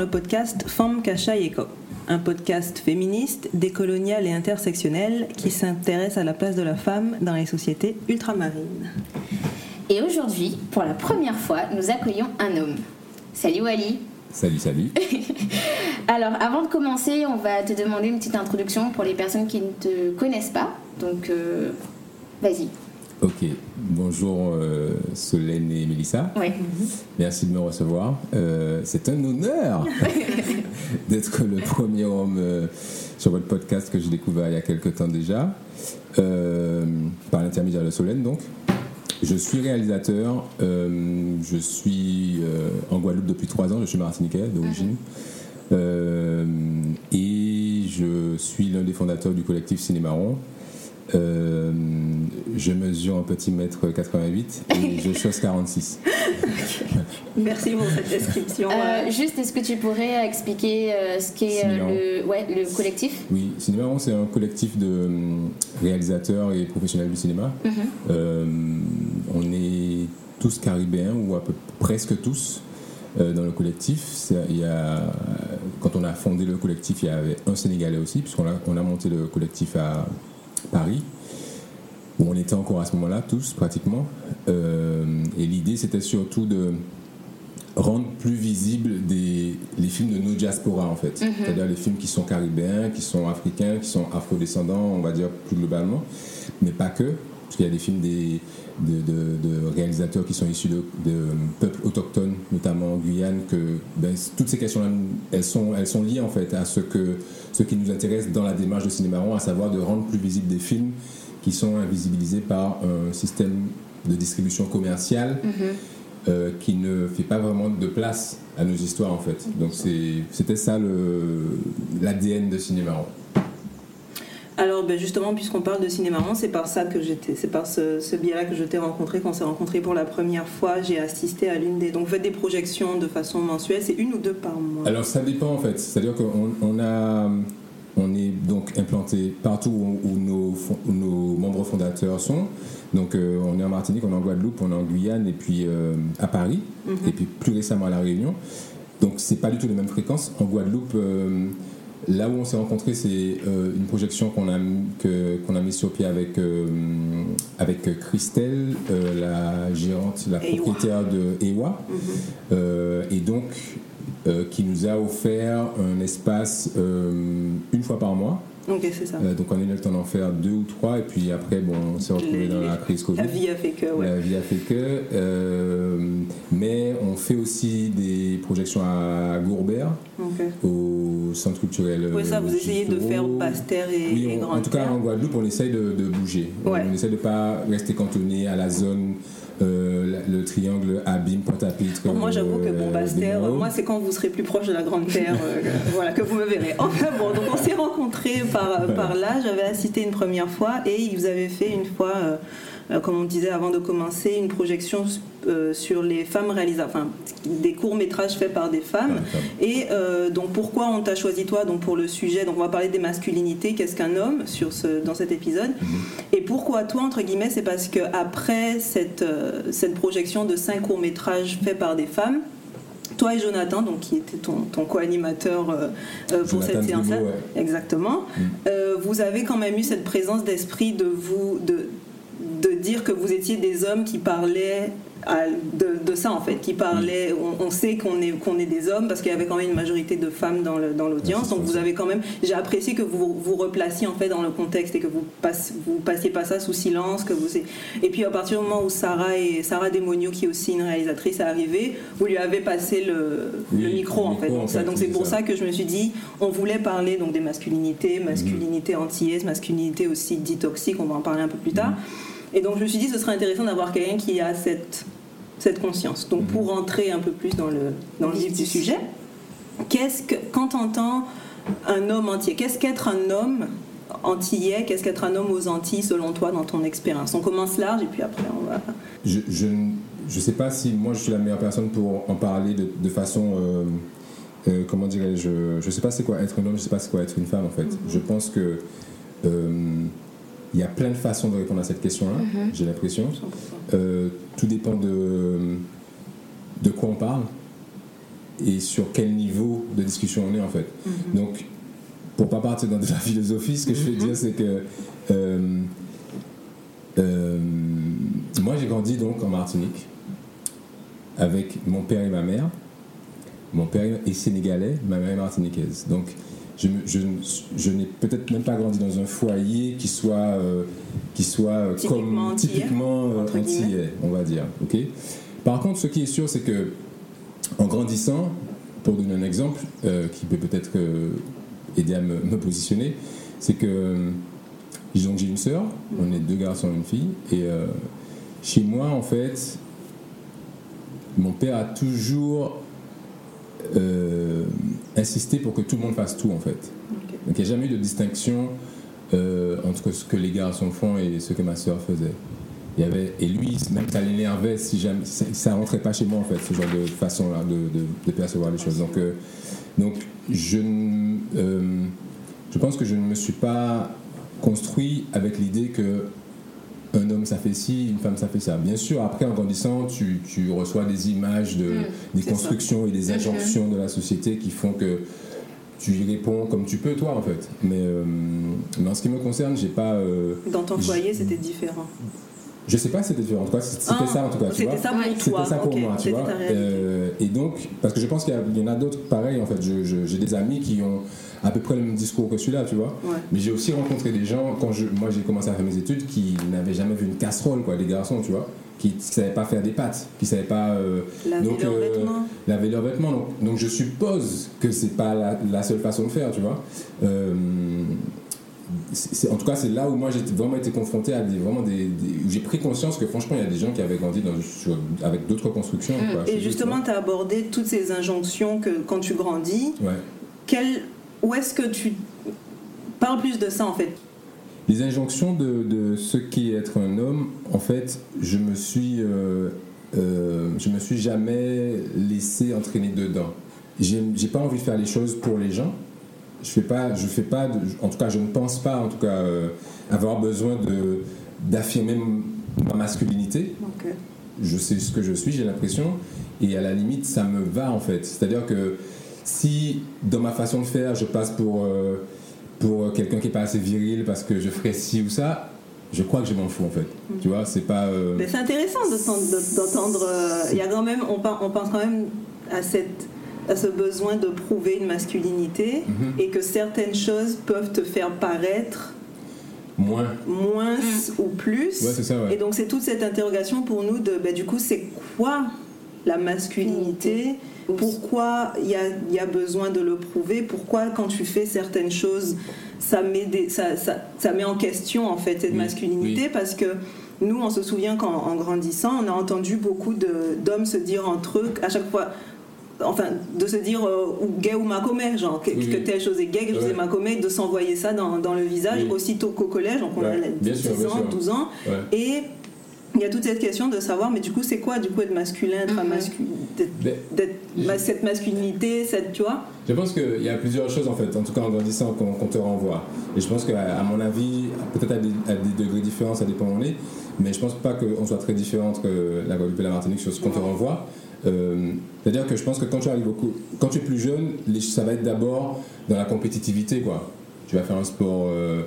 le podcast Femme Kacha Eko, un podcast féministe, décolonial et intersectionnel qui s'intéresse à la place de la femme dans les sociétés ultramarines. Et aujourd'hui, pour la première fois, nous accueillons un homme. Salut Wally Salut, salut. Alors, avant de commencer, on va te demander une petite introduction pour les personnes qui ne te connaissent pas. Donc, euh, vas-y. Ok, bonjour euh, Solène et Mélissa. Ouais. Merci de me recevoir. Euh, c'est un honneur d'être le premier homme euh, sur votre podcast que j'ai découvert il y a quelques temps déjà, par l'intermédiaire de Solène donc. Je suis réalisateur, je suis en Guadeloupe depuis trois ans, je suis martiniquais d'origine. Euh, et je suis l'un des fondateurs du collectif Cinémaron. Euh, je mesure un petit mètre 88 et je chose 46. Merci pour cette description. Euh, juste, est-ce que tu pourrais expliquer euh, ce qu'est euh, le, ouais, le collectif? Oui, Cinémaron, c'est un collectif de réalisateurs et professionnels du cinéma. Mhm. Euh, on est tous caribéens, ou à peu presque tous, euh, dans le collectif. C'est- Il y a, quand on a fondé le collectif, il y avait un Sénégalais aussi, puisqu'on a, on a monté le collectif à Paris, où on était encore à ce moment-là, tous pratiquement. Euh, et l'idée, c'était surtout de rendre plus visibles des, les films de nos diasporas en fait. C'est-à-dire les films qui sont caribéens, qui sont africains, qui sont afrodescendants, on va dire plus globalement, mais pas que, parce qu'il y a des films des, de, de- de réalisateurs qui sont issus de, de peuples autochtones, notamment en Guyane, que ben, toutes ces questions-là, elles sont, elles sont liées en fait à ce, que, ce qui nous intéresse dans la démarche de Cinémaron, à savoir de rendre plus visibles des films qui sont invisibilisés par un système de distribution commerciale euh, qui ne fait pas vraiment de place à nos histoires en fait. Donc c'était ça l'ADN de Cinémaron. Alors ben, justement, puisqu'on parle de cinéma, c'est par ça que j'étais, c'est par ce, ce biais-là que je t'ai rencontré, qu'on s'est rencontré pour la première fois. J'ai assisté à l'une des, donc vous faites des projections de façon mensuelle, c'est une ou deux par mois. Alors ça dépend en fait, c'est-à-dire qu'on on a, on est donc implanté partout où, où nos, fon- où nos membres fondateurs sont. Donc euh, on est en Martinique, on est en Guadeloupe, on est en Guyane et puis euh, à Paris et puis plus récemment à la Réunion. Donc c'est pas du tout les mêmes fréquences. En Guadeloupe, euh, là où on s'est rencontrés, c'est une projection qu'on a qu'on a mis sur pied avec avec Christelle, la gérante, la Ewa. propriétaire de Ewa. Euh, et donc euh, qui nous a offert un espace euh, une fois par mois. Ok, c'est ça. Euh, donc on a eu le temps d'en faire deux ou trois et puis après bon on s'est retrouvé dans la crise Covid. La vie a fait que, ouais. La vie a fait que. euh, mais on fait aussi des projections à Gourbert, au centre culturel. Oui, ça, vous essayez de faire. Pasteur et, Oui, et on- en Grande tout cas en Guadeloupe, on essaye de, de bouger. Ouais. On essaie de pas rester cantonné à la zone, euh, le triangle Abîme, Pointe-à-Pitre. Bon, moi, j'avoue que euh, bon, moi, c'est quand vous serez plus proche de la Grande Terre, euh, que- voilà, que vous me verrez. Enfin bon, donc on s'est rencontrés par, par là. J'avais assisté une première fois et vous avez fait une fois, euh, euh, comme on disait avant de commencer, une projection euh, sur les femmes réalisateurs, enfin, des courts métrages faits par des femmes. Et euh, donc pourquoi on t'a choisi toi donc pour le sujet? Donc on va parler des masculinités, qu'est-ce qu'un homme sur ce, dans cet épisode? Et pourquoi toi entre guillemets C'est parce que après cette, euh, cette projection de cinq courts métrages faits par des femmes, toi et Jonathan, donc qui était ton, ton co-animateur euh, euh, pour cette séance-là, ouais. exactement, euh, vous avez quand même eu cette présence d'esprit de vous de, de dire que vous étiez des hommes qui parlaient à- de, de ça en fait, qui parlaient. On, on sait qu'on est qu'on est des hommes parce qu'il y avait quand même une majorité de femmes dans le- dans l'audience. Donc vous avez quand même. J'ai apprécié que vous vous replaciez en fait dans le contexte et que vous passe, vous passiez pas ça sous silence. Que vous et puis à partir du moment où Sarah et Sarah Demonio, qui est aussi une réalisatrice, est arrivée, vous lui avez passé le, Oui, le micro en fait. en Donc, ça- fait, donc c'est pour ça. ça que je me suis dit, on voulait parler donc des masculinités, masculinité Mhm. antillaise, masculinité aussi dite toxique, on va en parler un peu plus tard. Mhm. Et donc je me suis dit, ce serait intéressant d'avoir quelqu'un qui a cette, cette conscience. Donc Mhm. pour rentrer un peu plus dans le, dans le vif du sujet, qu'est-ce que, quand on entend un homme entier, qu'est-ce qu'être un homme antillais, qu'est-ce qu'être un homme aux Antilles selon toi dans ton expérience? On commence large et puis après on va... Je, je, ne- je sais pas si moi je suis la meilleure personne pour en parler de, de façon. euh, euh, comment dirais-je? Je sais pas c'est quoi être un homme, je sais pas c'est quoi être une femme en fait. Je pense que. euh, il y a plein de façons de répondre à cette question-là, j'ai l'impression. Euh, tout dépend de, de quoi on parle et sur quel niveau de discussion on est en fait. Mhm. Donc, pour pas partir dans de la philosophie, ce que je veux dire, c'est que euh, euh, moi, j'ai grandi donc en Martinique avec mon père et ma mère. Mon père est sénégalais, ma mère est martiniquaise. Donc, je, me- je, je n'ai peut-être même pas grandi dans un foyer qui soit, euh, qui soit euh, Typiquement comme antillais, typiquement euh, entre guillemets. antillais, on va dire. ok? Par contre, ce qui est sûr, c'est que en grandissant, pour donner un exemple euh, qui peut peut-être euh, aider à me, me positionner, c'est que euh, disons que j'ai une sœur, on est deux garçons et une fille, et euh, chez moi, en fait, mon père a toujours insisté pour que tout le monde fasse tout, en fait. Donc il n'y a jamais eu de distinction euh, entre ce que les garçons font et ce que ma sœur faisait. Il y avait, et lui, même ça l'énervait si jamais, ça, rentrait pas chez moi en fait, ce genre de façon-là de, de- de percevoir les choses. Donc, euh, donc je, euh, je pense que je ne me suis pas construit avec l'idée que un homme ça fait ci, une femme ça fait ça. Bien sûr, après en grandissant, tu, tu reçois des images, de, Mm, des constructions et des injonctions de la société qui font que tu y réponds comme tu peux toi en fait. Mais, euh, mais en ce qui me concerne, j'ai pas. euh, Dans ton foyer, c'était différent. Je sais pas si c'était différent. En tout cas, c'était Ah, ça en tout cas. Tu vois. C'était ça pour. C'était ça pour moi, tu vois. Euh, et donc, parce que je pense qu'il y, en a d'autres pareils, en fait. J'ai des amis qui ont à peu près le même discours que celui-là, tu vois. Ouais. Mais j'ai aussi rencontré des gens, quand je, moi j'ai commencé à faire mes études, qui n'avaient jamais vu une casserole, quoi, des garçons, tu vois. Qui ne savaient pas faire des pâtes, qui ne savaient pas euh, Laver donc, leurs euh, vêtements. laver leurs vêtements. Donc, donc je suppose que c'est pas la, la seule façon de faire, tu vois. Euh, en tout cas, c'est là où moi j'ai vraiment été confronté à des, vraiment des, j'ai pris conscience que franchement, il y a des gens qui avaient grandi dans, sur- avec d'autres constructions. Mm. quoi, Et justement, tu as abordé toutes ces injonctions que quand tu grandis. Ouais. quel, où est-ce que tu... Parle plus de ça en fait? Les injonctions de, de ce qu'est être un homme, en fait, je me suis, euh, euh, je me suis jamais laissé entraîner dedans. J'ai pas envie de faire les choses pour les gens. Je fais pas, je fais pas, de- en tout cas, je ne pense pas, en tout cas, euh, avoir besoin de d'affirmer ma masculinité. Je sais ce que je suis, j'ai l'impression, et à la limite, ça me va en fait. C'est-à-dire que si dans ma façon de faire, je passe pour euh, pour quelqu'un qui est pas assez viril parce que je ferais ci ou ça, je crois que je m'en fous en fait. Tu vois, c'est pas. euh, Mais c'est intéressant de t'en- de- d'entendre. Il y a quand même, on pense quand même à cette à ce besoin de prouver une masculinité Mhm. et que certaines choses peuvent te faire paraître moins. moins ou plus. Ouais, c'est ça, ouais. Et donc c'est toute cette interrogation pour nous de, bah, du coup, c'est quoi la masculinité? Pourquoi il y a, il y a besoin de le prouver? Pourquoi quand tu fais certaines choses, ça met, des, ça, ça, ça met en question en fait cette Oui, masculinité? Oui. Parce que nous, on se souvient qu'en en grandissant, on a entendu beaucoup de- d'hommes se dire entre eux, à chaque fois, enfin, de se dire euh, ou gay ou macomé, genre que, Oui, que oui. telle chose est gay, quelque chose Ouais. est macomé, de s'envoyer ça dans, dans le visage Oui. aussitôt qu'au collège, donc on a Ouais, bien 10 sûr, bien ans, sûr. 12 ans, Ouais. et il y a toute cette question de savoir, mais du coup, c'est quoi du coup être masculin, être Mhm. masculin, d'être- Mais d'être- ma- cette masculinité, cette, tu vois? Je pense qu'il y a plusieurs choses en fait, en tout cas en grandissant, qu'on qu'on te renvoie. Et je pense qu'à à mon avis, peut-être à des, à des degrés différents, ça dépend où on est, mais je pense pas qu'on soit très différent entre la Guadeloupe et la Martinique sur ce qu'on te renvoie. Euh, C'est-à-dire que je pense que quand tu es plus jeune, ça va être d'abord dans la compétitivité quoi. Tu vas faire un sport, euh,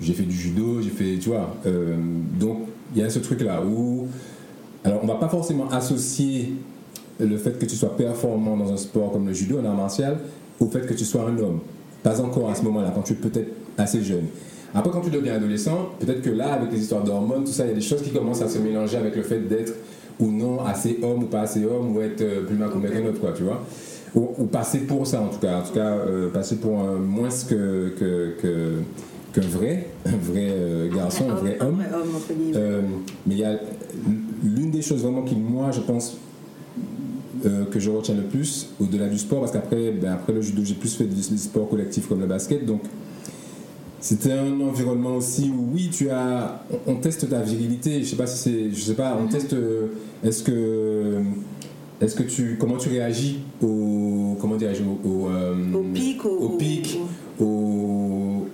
j'ai fait du judo, j'ai fait, tu vois. euh, donc il y a ce truc là où, alors on va pas forcément associer le fait que tu sois performant dans un sport comme le judo, un art martial, au fait que tu sois un homme. Pas encore à ce moment-là, quand tu es peut-être assez jeune. Après, quand tu deviens adolescent, peut-être que là, avec les histoires d'hormones, tout ça, il y a des choses qui commencent à se mélanger avec le fait d'être ou non assez homme ou pas assez homme, ou être euh, plus macomé qu'un autre, quoi, tu vois. Ou, ou passer pour ça, en tout cas. En tout cas, euh, passer pour un moins que, que, que, qu'un vrai, un vrai euh, garçon, un vrai homme. Euh, mais il y a l'une des choses vraiment qui, moi, je pense, euh, que je retiens le plus, au-delà du sport, parce qu'après ben, après le judo, j'ai plus fait des sports collectifs comme le basket, donc c'était un environnement aussi où, oui, tu as, on, on teste ta virilité, je sais pas si c'est, je sais pas, on teste, euh, est-ce que, est-ce que tu, comment tu réagis au, comment dirais-je, au, au, euh, Au pic, au- au pic, au,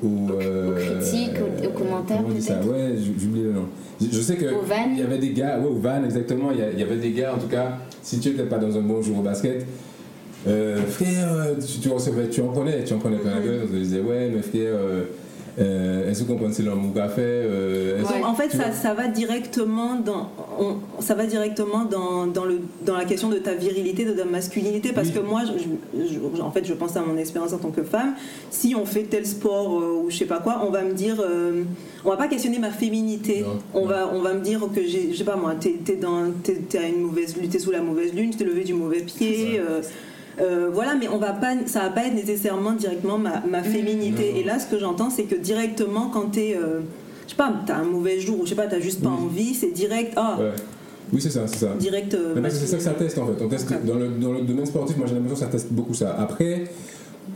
au, euh, critiques, aux- aux commentaires, comment on dit ça? Ouais, j'oublie le nom. Je, je sais que il y avait des gars, ouais, aux vannes exactement. Il y, y avait des gars, en tout cas, si tu n'étais pas dans un bon jour au basket, euh, frère, tu, tu, recevais, tu en prenais, tu en prenais plein la gueule, on te disait, ouais, mais frère, euh, est-ce que vous comprenez fait euh, est-ce- En fait, ça, va directement dans, on- ça va directement dans, dans, le, dans la question de ta virilité, de ta masculinité, parce Oui. que moi, je, je- en fait, je pense à mon expérience en tant que femme. Si on fait tel sport euh, ou je sais pas quoi, on va me dire, euh, on va pas questionner ma féminité. Non, on non. va, on va me dire que j'ai, je sais pas moi, t'es, t'es dans, t'es, t'es à une mauvaise, t'es sous la mauvaise lune, tu t'es levé du mauvais pied. Euh, voilà, mais on va pas, ça va pas être nécessairement directement ma, ma féminité. Et là, ce que j'entends, c'est que directement, quand t'es, euh, je sais pas, t'as un mauvais jour ou je sais pas, t'as juste pas Oui. envie, c'est direct, ah, Ouais. Oui, c'est ça, c'est ça. direct. euh, c'est ça que ça teste en fait. On teste Ok. dans, le, dans le domaine sportif, moi j'ai l'impression que ça teste beaucoup ça. Après,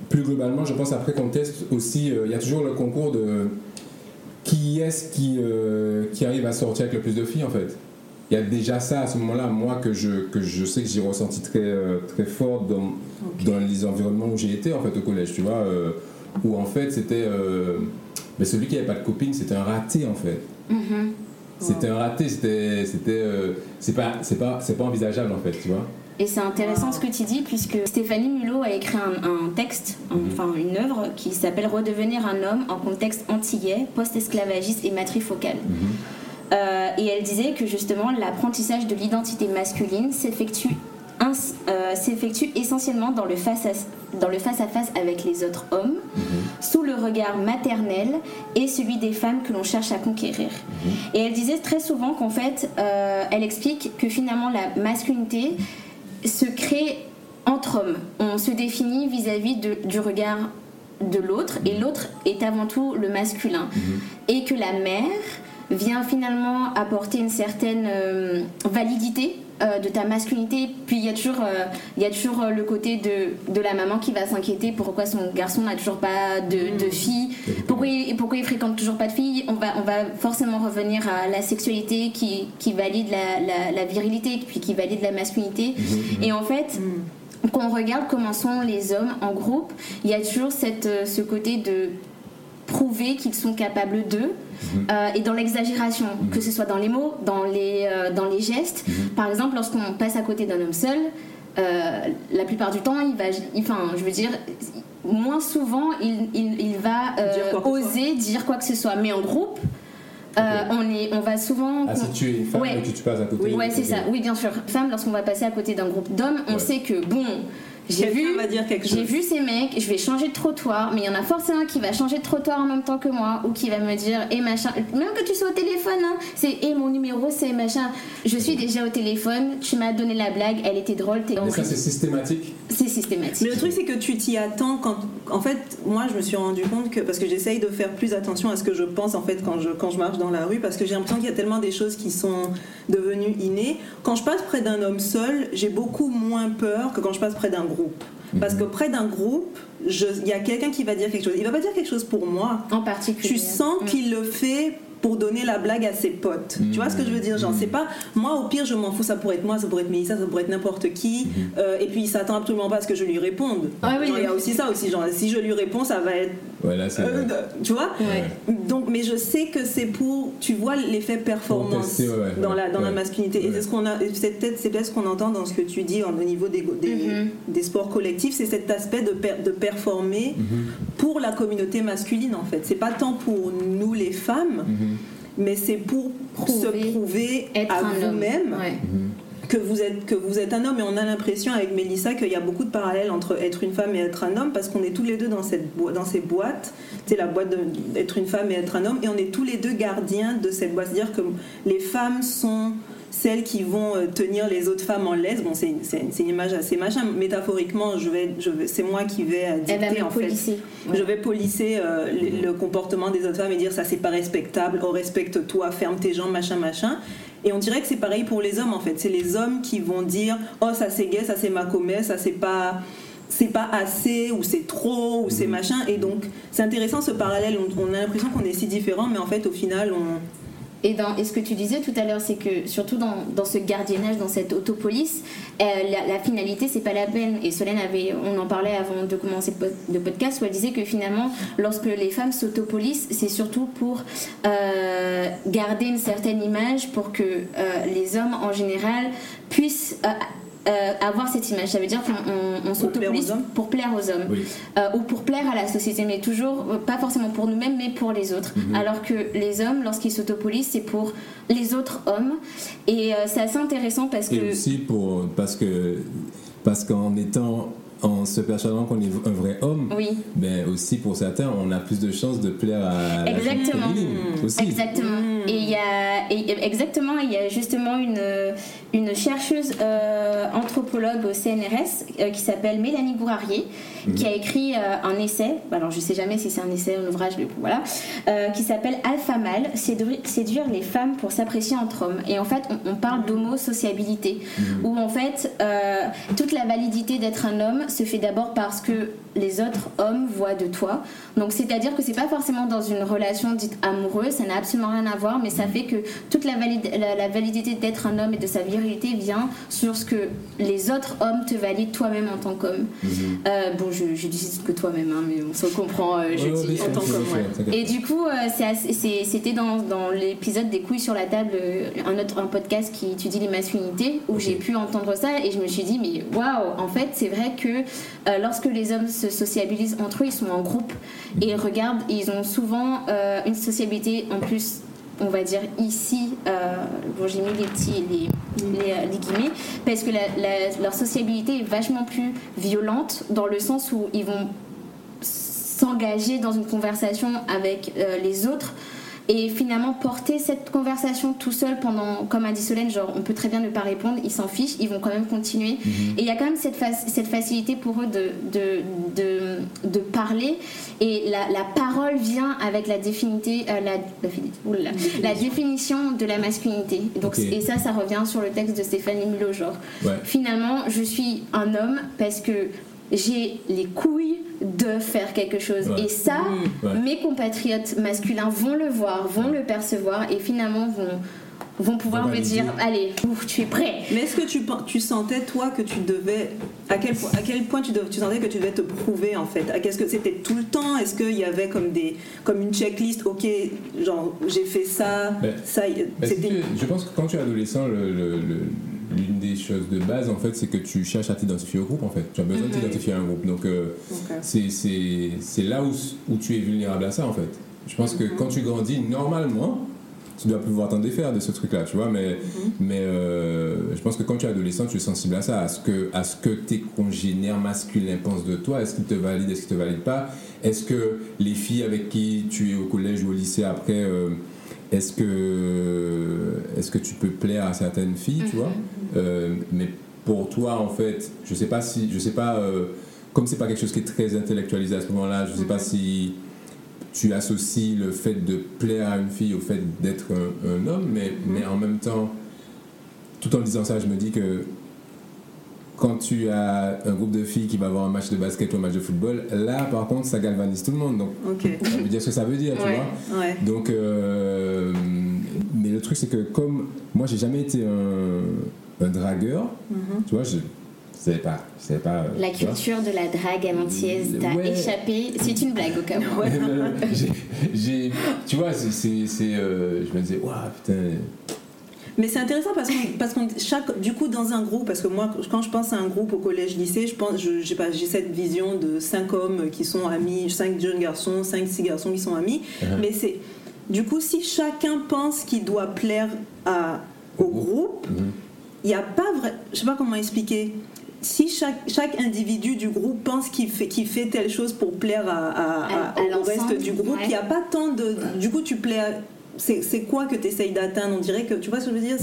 plus globalement, je pense après qu'on teste aussi, euh, il y a toujours le concours de qui est-ce qui, euh, qui arrive à sortir avec le plus de filles en fait. Il y a déjà ça à ce moment-là, moi que je, que je sais que j'ai ressenti très, euh, très fort dans, dans les environnements où j'ai été en fait au collège, tu vois, euh, où en fait c'était. euh, mais celui qui n'avait pas de copine, c'était un raté en fait. Mhm. C'était un raté, c'était. c'était euh, c'est pas, pas, envisageable en fait, tu vois. Et c'est intéressant ce que tu dis, puisque Stéphanie Mulot a écrit un, un texte, enfin une œuvre, qui s'appelle Redevenir un homme en contexte antillais, post-esclavagiste et matrifocal. Euh, et elle disait que justement l'apprentissage de l'identité masculine s'effectue euh, s'effectue essentiellement dans le face à, dans le face à face avec les autres hommes, sous le regard maternel et celui des femmes que l'on cherche à conquérir. Et elle disait très souvent qu'en fait, euh, elle explique que finalement la masculinité se crée entre hommes. On se définit vis-à-vis de- du regard de l'autre et l'autre est avant tout le masculin. Et que la mère vient finalement apporter une certaine euh, validité euh, de ta masculinité. Puis il y a toujours, euh, il y a toujours euh, le côté de, de la maman qui va s'inquiéter pourquoi son garçon n'a toujours pas de, de fille, pourquoi il, pourquoi il fréquente toujours pas de filles. On va, on va forcément revenir à la sexualité qui, qui valide la, la- la virilité, puis qui valide la masculinité. Et en fait, quand on regarde comment sont les hommes en groupe, il y a toujours cette, ce côté de prouver qu'ils sont capables d'eux euh, et dans l'exagération, que ce soit dans les mots, dans les, euh, dans les gestes. Par exemple, lorsqu'on passe à côté d'un homme seul, euh, la plupart du temps, il va, il- enfin, je veux dire, moins souvent, il, il, il va euh, Dire oser dire quoi que ce soit. Mais en groupe, euh, on, est, on va souvent. Ah, si tu es une femme Ouais. et que tu passes à côté. Ouais, c'est ça. Oui, bien sûr. Femme, lorsqu'on va passer à côté d'un groupe d'hommes, on Ouais. sait que, bon, j'ai vu, va dire quelque j'ai chose. vu ces mecs, je vais changer de trottoir, mais il y en a forcément un qui va changer de trottoir en même temps que moi, ou qui va me dire, et machin, même que tu sois au téléphone, hein, c'est, et mon numéro, c'est machin. Je suis déjà au téléphone, tu m'as donné la blague, elle était drôle, t'es Mais ça, c'est systématique. C'est systématique. Mais le truc, c'est que tu t'y attends quand. En fait, moi, je me suis rendu compte que. Parce que j'essaye de faire plus attention à ce que je pense, en fait, quand je, quand je marche dans la rue, parce que j'ai l'impression qu'il y a tellement des choses qui sont devenues innées. Quand je passe près d'un homme seul, j'ai beaucoup moins peur que quand je passe près d'un groupe. Parce que près d'un groupe, il y a quelqu'un qui va dire quelque chose. Il va pas dire quelque chose pour moi. En particulier. Tu sens Mm. qu'il le fait pour donner la blague à ses potes. Tu vois ce que je veux dire? Genre, c'est pas. Moi, au pire, je m'en fous, ça pourrait être moi, ça pourrait être Mélissa, ça pourrait être n'importe qui. Euh, et puis, il s'attend absolument pas à ce que je lui réponde. Ah oui, Genre, il y a aussi ça aussi. Genre, si je lui réponds, ça va être. Ouais, là, c'est. euh, tu vois? Ouais. Donc, mais je sais que c'est pour. Tu vois l'effet performance tester, ouais, ouais, dans, la, dans la ouais. masculinité. Et c'est ce qu'on a. C'est peut-être c'est peut-être ce qu'on entend dans ce que tu dis en- au niveau des, des, Mhm. des sports collectifs, c'est cet aspect de, per- de performer Mhm. pour la communauté masculine en fait. C'est pas tant pour nous les femmes, Mhm. Mais c'est pour Prouver, se prouver à vous-même que vous êtes que vous êtes un homme. Et on a l'impression avec Mélissa qu'il y a beaucoup de parallèles entre être une femme et être un homme parce qu'on est tous les deux dans cette dans ces boîtes. C'est la boîte d'être une femme et être un homme, et on est tous les deux gardiens de cette boîte. C'est-à-dire que les femmes sont celles qui vont euh, tenir les autres femmes en laisse. Bon, c'est une, c'est une- c'est une image assez machin. Métaphoriquement, je vais, je vais, c'est moi qui vais euh, Elle va dicter en fait. polisser. Je vais polisser euh, le, le comportement des autres femmes et dire ça c'est pas respectable, oh respecte-toi, ferme tes jambes, machin, machin. Et on dirait que c'est pareil pour les hommes en fait. C'est les hommes qui vont dire oh ça c'est gay, ça c'est macomé, ça c'est pas c'est pas assez ou c'est trop ou c'est machin. Et donc c'est intéressant ce parallèle. On, on a l'impression qu'on est si différents, mais en fait au final on Et, ce que tu disais tout à l'heure, c'est que surtout dans, ce gardiennage, dans cette autopolice, euh, la, la finalité, c'est pas la peine. Et Solène avait, on en parlait avant de commencer le, pod- le podcast, où elle disait que finalement, lorsque les femmes s'autopolicent, c'est surtout pour euh, garder une certaine image, pour que euh, les hommes en général puissent euh, avoir cette image. Ça veut dire qu'on s'autopolise pour plaire aux hommes euh, ou pour plaire à la société, mais toujours euh, pas forcément pour nous-mêmes, mais pour les autres. Mhm. Alors que les hommes, lorsqu'ils s'autopolisent, c'est pour les autres hommes. Et c'est assez intéressant parce que. Et aussi pour parce que parce qu'en étant en se persuadant qu'on est un vrai homme, oui. mais aussi pour certains, on a plus de chances de plaire à exactement. la aussi. Exactement. Mm. Et il y a exactement, il y a justement une une chercheuse euh, anthropologue au CNRS euh, qui s'appelle Mélanie Gourarier, mhm. qui a écrit euh, un essai, alors je sais jamais si c'est un essai ou un ouvrage, mais voilà, qui s'appelle Alpha Mal, séduire les femmes pour s'apprécier entre hommes. Et en fait, on, parle d'homo-sociabilité, mhm. où en fait, toute la validité d'être un homme se fait d'abord parce que les autres hommes voient de toi. Donc c'est-à-dire que c'est pas forcément dans une relation dite amoureuse, ça n'a absolument rien à voir, mais ça fait que toute la, la validité d'être un homme et de sa vie vient sur ce que les autres hommes te valident toi-même en tant qu'homme. Mhm. Euh, bon, je, je dis que toi-même, hein, mais on se comprend, euh, je dis en tant qu'homme. Et du coup, euh, c'était dans, dans l'épisode des couilles sur la table, un autre un podcast qui étudie les masculinités, où j'ai pu entendre ça et je me suis dit, mais waouh, en fait, c'est vrai que lorsque les hommes se sociabilisent entre eux, ils sont en groupe et regardent, ils ont souvent une sociabilité en plus on va dire ici, euh, bon j'ai mis les petits les, les, guillemets, parce que leur sociabilité est vachement plus violente dans le sens où ils vont s'engager dans une conversation avec euh, les autres et finalement porter cette conversation tout seul pendant, comme a dit Solène, genre on peut très bien ne pas répondre, ils s'en fichent, ils vont quand même continuer. Mhm. Et il y a quand même cette, cette facilité pour eux de, de, de, de parler et la, la, parole vient avec la, définité, euh, la, la, définition de la masculinité. Donc, Et ça, ça revient sur le texte de Stéphanie Milo, genre finalement je suis un homme parce que j'ai les couilles de faire quelque chose. Et ça, mes compatriotes masculins vont le voir, vont le percevoir et finalement vont vont pouvoir me dire allez tu es prêt. Mais est-ce que tu, tu sentais toi que tu devais à quel, à quel point tu, tu sentais que tu devais te prouver en fait? Qu'est-ce que c'était tout le temps? Est-ce qu'il y avait comme des comme une checklist ok genre j'ai fait ça ben, ça ben, je pense que quand tu es adolescent le l'une des choses de base, en fait, c'est que tu cherches à t'identifier au groupe, en fait. Tu as besoin de mhm. t'identifier à un groupe. Donc, euh, c'est là où, où, tu es vulnérable à ça, en fait. Je pense que mhm. quand tu grandis, normalement, tu dois pouvoir t'en défaire de ce truc-là, tu vois. Mais, mhm. mais euh, je pense que quand tu es adolescent, tu es sensible à ça, à ce que, à ce que tes congénères masculins pensent de toi. Est-ce qu'ils te valident, est-ce qu'ils te valident pas? Est-ce que les filles avec qui tu es au collège ou au lycée après... Euh, est-ce que, est que tu peux plaire à certaines filles, tu vois? mhm. Mais pour toi, en fait, je sais pas si, je sais pas, euh, comme c'est pas quelque chose qui est très intellectualisé à ce moment-là, je sais pas mhm. si tu associes le fait de plaire à une fille au fait d'être un, homme, mais, mhm. mais en même temps, tout en disant ça, je me dis que quand tu as un groupe de filles qui va avoir un match de basket ou un match de football, là par contre ça galvanise tout le monde. Donc ça veut dire ce que ça veut dire, tu vois. Donc, euh, mais le truc c'est que comme moi j'ai jamais été un, dragueur, mhm. tu vois, je savais pas, je savais pas. Euh, la culture de la drague amantiaise t'a échappé. C'est une blague au cas où. j'ai, tu vois, c'est, euh, je me disais, waouh putain mais c'est intéressant parce qu'on, parce qu'on chaque, du coup, dans un groupe, parce que moi, quand je pense à un groupe au collège-lycée, je pense, je, j'ai pas, j'ai cette vision de cinq hommes qui sont amis, cinq jeunes garçons, cinq, six garçons qui sont amis. Uh-huh. Mais c'est, du coup, si chacun pense qu'il doit plaire à, au groupe, uh-huh. Il n'y a pas vrai, je sais pas comment expliquer si chaque, chaque individu du groupe pense qu'il fait, qu'il fait telle chose pour plaire à, au reste du groupe, il n'y a pas tant de. Du coup, tu plais c'est quoi que tu essayes d'atteindre? On dirait que, tu vois ce que je veux dire?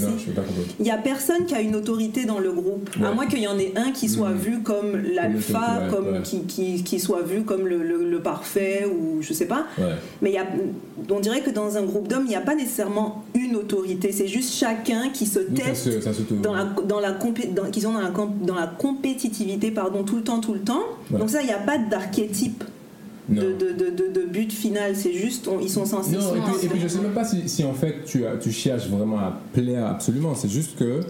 Il n'y a personne qui a une autorité dans le groupe, à moins qu'il y en ait un qui soit mm. vu comme l'alpha, comme Qui, qui, qui, soit vu comme le, le, parfait, ou je sais pas. Mais y a, on dirait que dans un groupe d'hommes, il n'y a pas nécessairement une autorité, c'est juste chacun qui se teste dans la, dans la, dans, qui sont dans la, dans la compétitivité pardon, tout le temps, tout le temps. Donc ça, il n'y a pas d'archétype de, de, de, de, but final, c'est juste, ils sont censés. Non, et puis, je sais même pas si, si en fait tu, as, tu cherches vraiment à plaire absolument, c'est juste que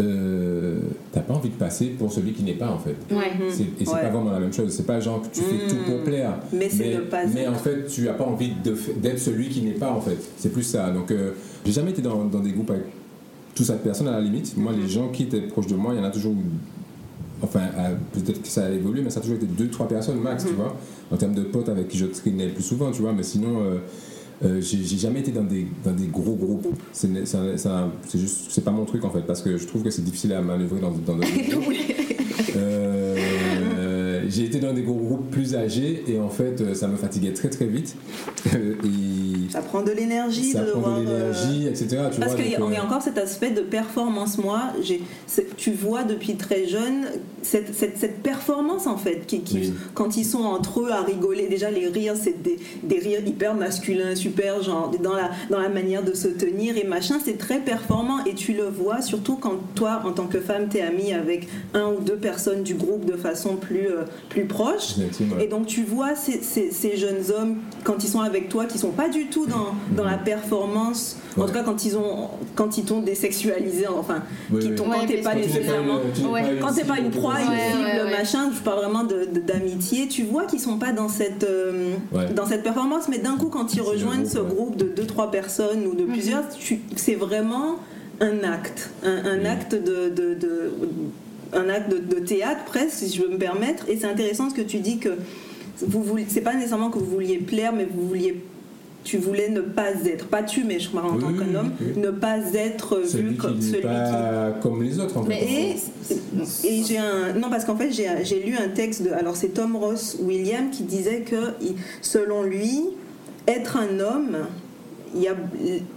euh, t'as pas envie de passer pour celui qui n'est pas en fait. Ouais. Et c'est pas vraiment la même chose. C'est pas genre que tu fais tout pour hmm. plaire. Mais, mais, pas mais en fait, tu as pas envie d'être celui qui n'est pas en fait. C'est plus ça. Donc, euh, j'ai jamais été dans, dans, des groupes avec tout ça de personnes à la limite. Moi, les gens qui étaient proches de moi, il y en a toujours enfin peut-être que ça a évolué mais ça a toujours été deux trois personnes max tu vois en termes de potes avec qui je traînais le plus souvent tu vois mais sinon euh, j'ai jamais été dans des, dans des gros groupes. C'est juste, c'est pas mon truc en fait, parce que je trouve que c'est difficile à manœuvrer dans, dans. Euh, j'ai été dans des groupes plus âgés et en fait, euh, ça me fatiguait très très vite. et ça prend de l'énergie de prend de l'énergie, etc. Tu parce qu'il y, a encore cet aspect de performance. Moi, tu vois depuis très jeune cette, cette, cette performance en fait, qui, qui quand ils sont entre eux à rigoler, déjà les rires, c'est des, des rires hyper masculins super, genre dans la, dans la manière de se tenir et machin, c'est très performant et tu le vois surtout quand toi, en tant que femme, t'es amie avec un ou deux personnes du groupe de façon plus, euh, plus proche. Et donc tu vois ces, ces, ces, jeunes hommes, quand ils sont avec toi, qui sont pas du tout dans, dans la performance, en tout cas quand ils ont quand ils t'ont désexualisé, enfin, qui quand t'es pas nécessairement, quand t'es pas une proie, une cible, machin, je parle vraiment d'amitié, tu vois qu'ils sont pas dans cette, euh, dans cette performance, mais d'un coup quand ils rejoignent ce groupe de 2-3 personnes ou de mhm. plusieurs, c'est vraiment un acte, un, acte de, de, un acte de, théâtre presque, si je veux me permettre. Et c'est intéressant ce que tu dis que vous voulez, c'est pas nécessairement que vous vouliez plaire, mais vous vouliez tu voulais ne pas être, pas tu, mais je parle en tant qu'un homme, ne pas être vu comme celui qui. comme les autres en fait. Et, et j'ai un. Non, parce qu'en fait, j'ai lu un texte de. Alors, c'est Tom Ross William qui disait que, selon lui, être un homme, il y a,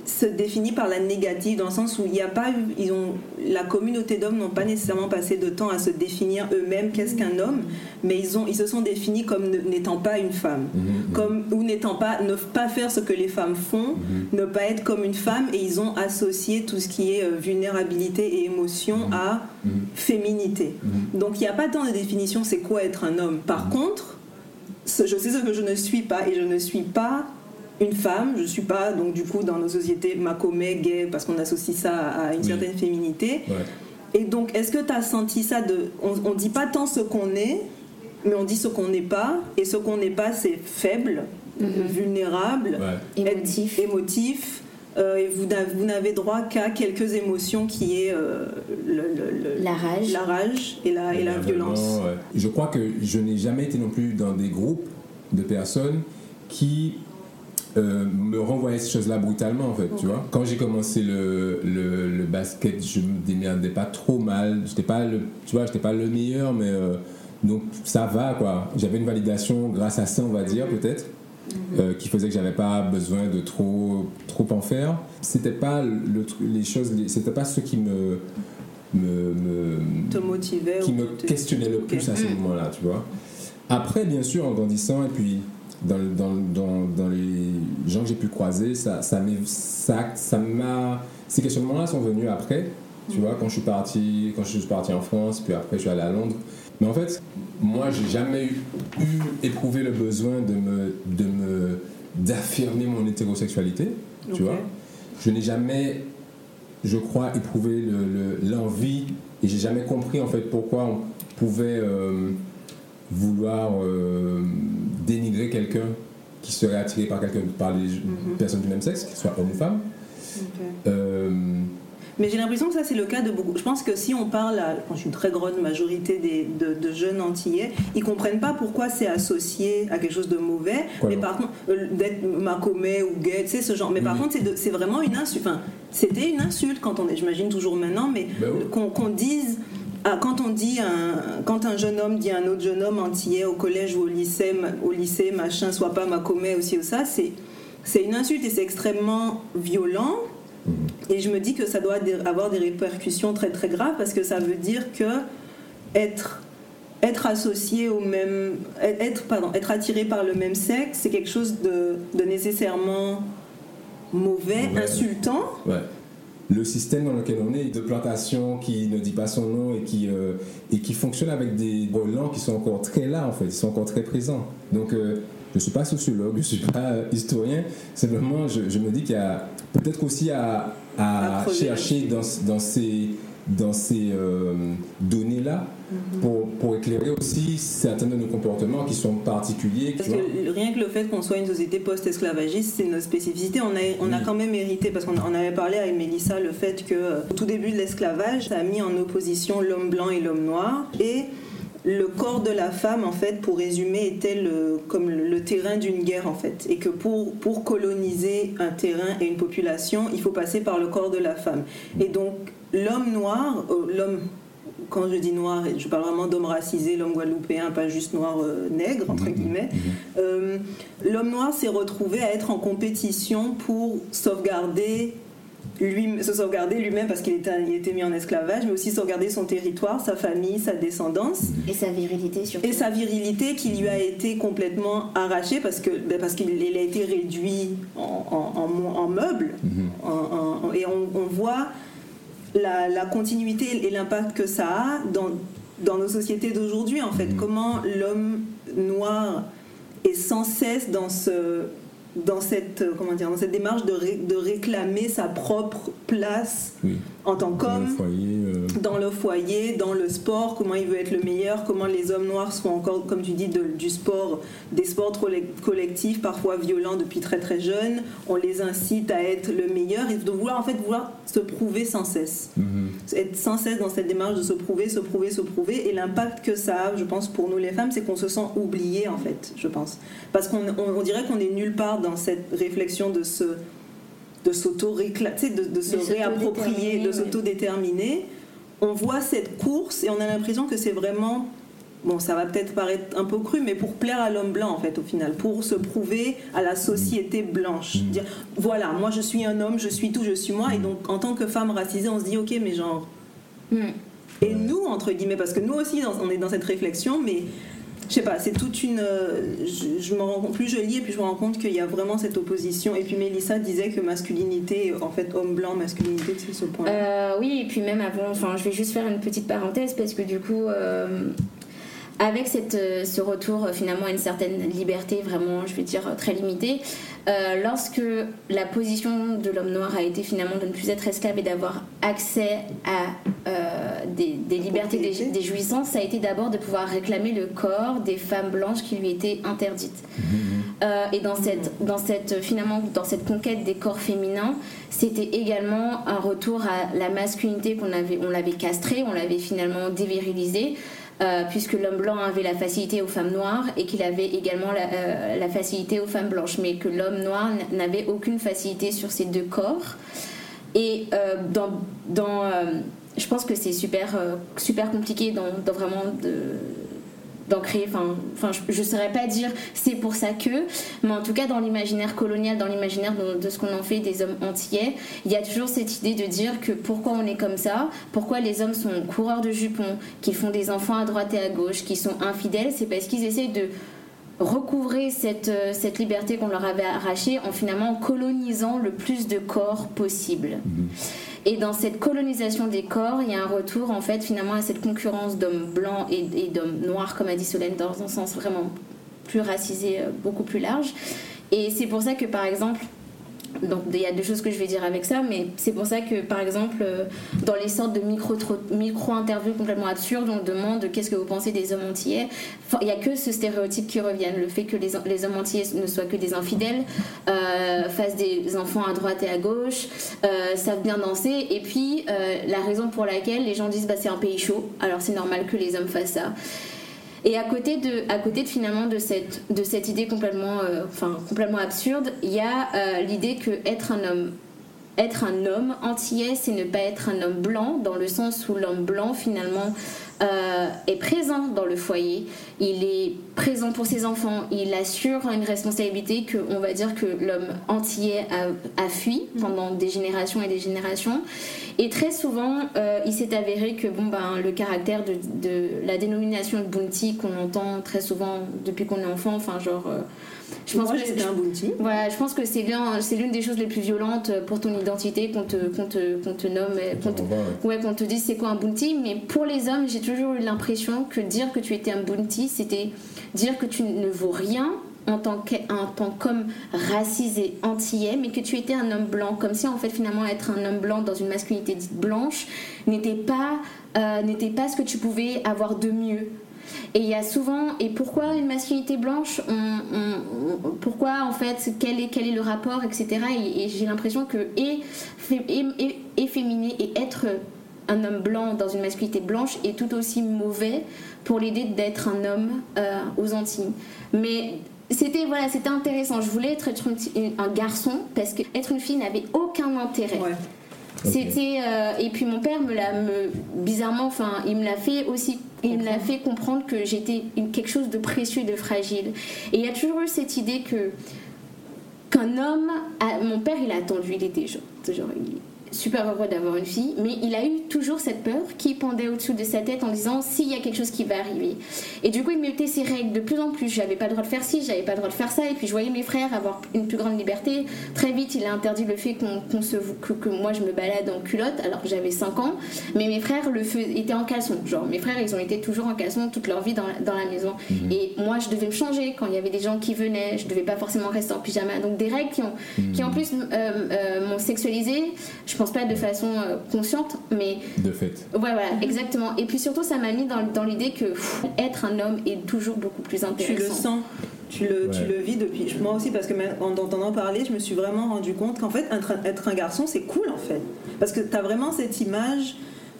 se définit par la négative dans le sens où il n'y a pas ils ont la communauté d'hommes n'ont pas nécessairement passé de temps à se définir eux-mêmes qu'est-ce qu'un homme mais ils ont ils se sont définis comme n'étant pas une femme. Mhm, mhm. comme ou n'étant pas ne pas faire ce que les femmes font mhm. ne pas être comme une femme et ils ont associé tout ce qui est euh, vulnérabilité et émotion à féminité. Donc il n'y a pas tant de définition c'est quoi être un homme. Par contre je sais ce que je ne suis pas et je ne suis pas une femme, je ne suis pas donc du coup dans nos sociétés macomé, gay, parce qu'on associe ça à une certaine féminité. Et donc, est-ce que tu as senti ça de. On ne dit pas tant ce qu'on est, mais on dit ce qu'on n'est pas. Et ce qu'on n'est pas, c'est faible, mhm. vulnérable, émotif. émotif euh, et vous, n'avez droit qu'à quelques émotions qui est euh, la rage, la rage et la, et la violence. Je crois que je n'ai jamais été non plus dans des groupes de personnes qui euh, me renvoyaient ces choses-là brutalement en fait, tu vois. Quand j'ai commencé le, le, basket, je me démerdais pas trop mal. J'étais pas le, tu vois, j'étais pas le meilleur, mais donc ça va quoi. J'avais une validation grâce à ça, on va dire peut-être. Euh, qui faisait que j'avais pas besoin de trop trop en faire. C'était pas le, les choses, c'était pas ce qui me me, me te motivait qui me questionnait le plus à ce moment-là, tu vois. Après, bien sûr, en grandissant et puis dans, dans, dans, dans les gens que j'ai pu croiser, ça ça ça ça m'a ces questionnements-là sont venus après, tu vois, quand je suis parti quand je suis parti en France, puis après je suis allé à Londres. Mais en fait, moi, j'ai jamais eu, éprouvé le besoin de me, de me d'affirmer mon hétérosexualité, tu vois. Je n'ai jamais, je crois, éprouvé l'envie et j'ai jamais compris en fait pourquoi on pouvait euh, vouloir euh, dénigrer quelqu'un qui serait attiré par quelqu'un par les mhm. personnes du même sexe, qu'il soit homme ou femme. Euh, mais j'ai l'impression que ça, c'est le cas de beaucoup. Je pense que si on parle à je une très grande majorité des, de, jeunes Antillais, ils comprennent pas pourquoi c'est associé à quelque chose de mauvais. mais par contre, euh, d'être macomé ou gay, tu sais, ce genre. Mais par contre, c'est vraiment une insulte. Enfin, c'était une insulte quand on est, j'imagine toujours maintenant, mais ben qu'on dise. Ah, quand on dit un, quand un jeune homme dit à un autre jeune homme antillais au collège ou au lycée, au lycée machin, soit pas macomé aussi ou ça, c'est c'est une insulte et c'est extrêmement violent. Mhm. Et je me dis que ça doit avoir des répercussions très très graves parce que ça veut dire que être, être associé au même. Être, pardon, être attiré par le même sexe, c'est quelque chose de, de nécessairement mauvais, insultant. Ouais. Le système dans lequel on est, de plantation qui ne dit pas son nom et qui, euh, et qui fonctionne avec des relents qui sont encore très là en fait, ils sont encore très présents. Donc euh, je ne suis pas sociologue, je ne suis pas historien, simplement je, je me dis qu'il y a peut-être aussi à, à chercher dans, dans, ces, dans ces euh, données-là Mhm. pour, pour éclairer aussi certains de nos comportements qui sont particuliers. Parce que rien que le fait qu'on soit une société post-esclavagiste, c'est notre spécificité. On a, on a quand même hérité, parce qu'on on avait parlé avec Mélissa, le fait que euh, au tout début de l'esclavage, ça a mis en opposition l'homme blanc et l'homme noir. Et le corps de la femme, en fait, pour résumer, était le, comme le, terrain d'une guerre, en fait. Et que pour, pour coloniser un terrain et une population, il faut passer par le corps de la femme. Et donc, l'homme noir, euh, l'homme quand je dis noir, je parle vraiment d'homme racisé, l'homme guadeloupéen, pas juste noir euh, nègre, entre guillemets. Euh, l'homme noir s'est retrouvé à être en compétition pour sauvegarder lui, se sauvegarder lui-même parce qu'il était, il était mis en esclavage, mais aussi sauvegarder son territoire, sa famille, sa descendance. Et sa virilité surtout. et sa virilité qui lui a été complètement arrachée parce que ben, parce qu'il il a été réduit en, en, en mo- en meuble en- et on, on voit la, la continuité et l'impact que ça a dans, dans nos sociétés d'aujourd'hui en fait. Comment l'homme noir est sans cesse dans ce dans cette euh, comment dire dans cette démarche de, ré- de réclamer sa propre place Oui. en tant qu'homme euh, dans le foyer, dans le sport, comment il veut être le meilleur, comment les hommes noirs sont encore, comme tu dis, de- du sport, des sports collectifs, parfois violents depuis très très jeunes. On les incite à être le meilleur et de vouloir en fait vouloir se prouver sans cesse. mhm. Être sans cesse dans cette démarche de se prouver, se prouver, se prouver. Et l'impact que ça a, je pense, pour nous les femmes, c'est qu'on se sent oublié en fait, je pense. Parce qu'on on- on dirait qu'on est nulle part dans cette réflexion de se de s'auto de, de se De réapproprier, de s'autodéterminer, s'autodéterminer. On voit cette course et on a l'impression que c'est vraiment bon, ça va peut-être paraître un peu cru, mais pour plaire à l'homme blanc en fait au final, pour se prouver à la société blanche, dire voilà, moi je suis un homme, je suis tout, je suis moi, et donc en tant que femme racisée, on se dit ok, mais genre Hmm. et nous, entre guillemets, parce que nous aussi, on est dans cette réflexion, mais je sais pas, c'est toute une. euh, Je, je me rends compte, plus je lis, et puis je me rends compte qu'il y a vraiment cette opposition. Et puis Mélissa disait que masculinité, en fait, homme blanc, masculinité, c'est ce point. Euh, oui, et puis même avant, enfin, je vais juste faire une petite parenthèse parce que du coup, euh, avec cette, euh, ce retour euh, finalement à une certaine liberté, vraiment, je vais dire, euh, très limitée, euh, lorsque la position de l'homme noir a été finalement de ne plus être esclave et d'avoir accès à euh, des, des libertés, des, jouissances, ça a été d'abord de pouvoir réclamer le corps des femmes blanches qui lui étaient interdites. Euh, et dans cette, dans cette, finalement, dans cette conquête des corps féminins, c'était également un retour à la masculinité qu'on avait, on l'avait castrée, on l'avait finalement dévirilisée. Euh, puisque l'homme blanc avait la facilité aux femmes noires et qu'il avait également la, euh, facilité aux femmes blanches, mais que l'homme noir n'avait aucune facilité sur ces deux corps. Et euh, dans, je pense que c'est super, super compliqué dans, dans vraiment de, d'en créer, enfin, je ne saurais pas dire c'est pour ça que, mais en tout cas dans l'imaginaire colonial, dans l'imaginaire de, ce qu'on en fait des hommes antillais, il y a toujours cette idée de dire que pourquoi on est comme ça, pourquoi les hommes sont coureurs de jupons, qu'ils font des enfants à droite et à gauche, qu'ils sont infidèles, c'est parce qu'ils essaient de recouvrer cette, euh, cette liberté qu'on leur avait arrachée en finalement colonisant le plus de corps possible. Et dans cette colonisation des corps, il y a un retour en fait finalement à cette concurrence d'hommes blancs et, et d'hommes noirs, comme a dit Solène, dans un sens vraiment plus racisé, euh, beaucoup plus large. Et c'est pour ça que par exemple, donc il y a deux choses que je vais dire avec ça, mais c'est pour ça que par exemple, euh, dans les sortes de micro, micro interviews complètement absurdes, on demande qu'est-ce que vous pensez des hommes antillais. Il n'y a que ce stéréotype qui revient, le fait que les, les hommes antillais ne soient que des infidèles, euh, fassent des enfants à droite et à gauche, euh, savent bien danser, et puis la raison pour laquelle les gens disent bah, c'est un pays chaud, alors c'est normal que les hommes fassent ça. Et à côté de, finalement de cette, de cette idée complètement, euh, absurde, il y a euh, l'idée que être un homme, être un homme c'est ne pas être un homme blanc, dans le sens où l'homme blanc finalement euh, est présent dans le foyer, il est présent pour ses enfants, il assure une responsabilité que on va dire que l'homme antillais a, a fui pendant des générations et des générations. Et très souvent, euh, il s'est avéré que bon, ben, le caractère de, de la dénomination de bounty qu'on entend très souvent depuis qu'on est enfant, enfin genre... euh, je pense Moi, que j'étais un bounty. voilà, je pense que c'est c'est l'une des choses les plus violentes pour ton identité qu'on te, qu'on te, qu'on te nomme, qu'on te, ouais, qu'on te dise c'est quoi un bounty. Mais pour les hommes, j'ai toujours eu l'impression que dire que tu étais un bounty, c'était dire que tu ne vaux rien en tant qu'homme racisé antillais, mais que tu étais un homme blanc, comme si en fait finalement être un homme blanc dans une masculinité dite blanche n'était pas, euh, n'était pas ce que tu pouvais avoir de mieux. Et il y a souvent, et pourquoi une masculinité blanche Pourquoi en fait, quel est, quel est le rapport, etc. Et, j'ai l'impression que et, et, efféminer et être un homme blanc dans une masculinité blanche est tout aussi mauvais pour l'idée d'être un homme euh, aux Antilles. Mais c'était voilà, c'était intéressant. Je voulais être, un garçon parce que être une fille n'avait aucun intérêt. C'était euh, et puis mon père me l'a bizarrement, enfin, il me l'a fait aussi il me l'a fait comprendre que j'étais quelque chose de précieux, de fragile. Et il y a toujours eu cette idée que qu'un homme, mon père, il a attendu, il était genre, genre super heureux d'avoir une fille, mais il a eu toujours cette peur qui pendait au-dessous de sa tête en disant s'il y a quelque chose qui va arriver. Et du coup, il mettait ses règles de plus en plus. J'avais pas le droit de faire ci, j'avais pas le droit de faire ça. Et puis je voyais mes frères avoir une plus grande liberté. Très vite, il a interdit le fait qu'on se, que, moi je me balade en culotte alors que j'avais 5 ans. Mais mes frères le étaient en caleçon. Genre, mes frères, ils ont été toujours en caleçon toute leur vie dans la, dans la maison. Mhm. Et moi, je devais me changer quand il y avait des gens qui venaient. Je devais pas forcément rester en pyjama. Donc des règles qui, ont, qui en mhm. plus euh, euh, m'ont sexualisé. Je pense pas de façon euh, consciente, mais. De fait. Ouais, voilà, exactement. Et puis surtout, ça m'a mis dans, dans l'idée que être un homme est toujours beaucoup plus intéressant. Tu le sens. Tu le, tu le vis depuis. Moi aussi, parce que en entendant parler, je me suis vraiment rendu compte qu'en fait, être un garçon, c'est cool en fait. Parce que tu as vraiment cette image.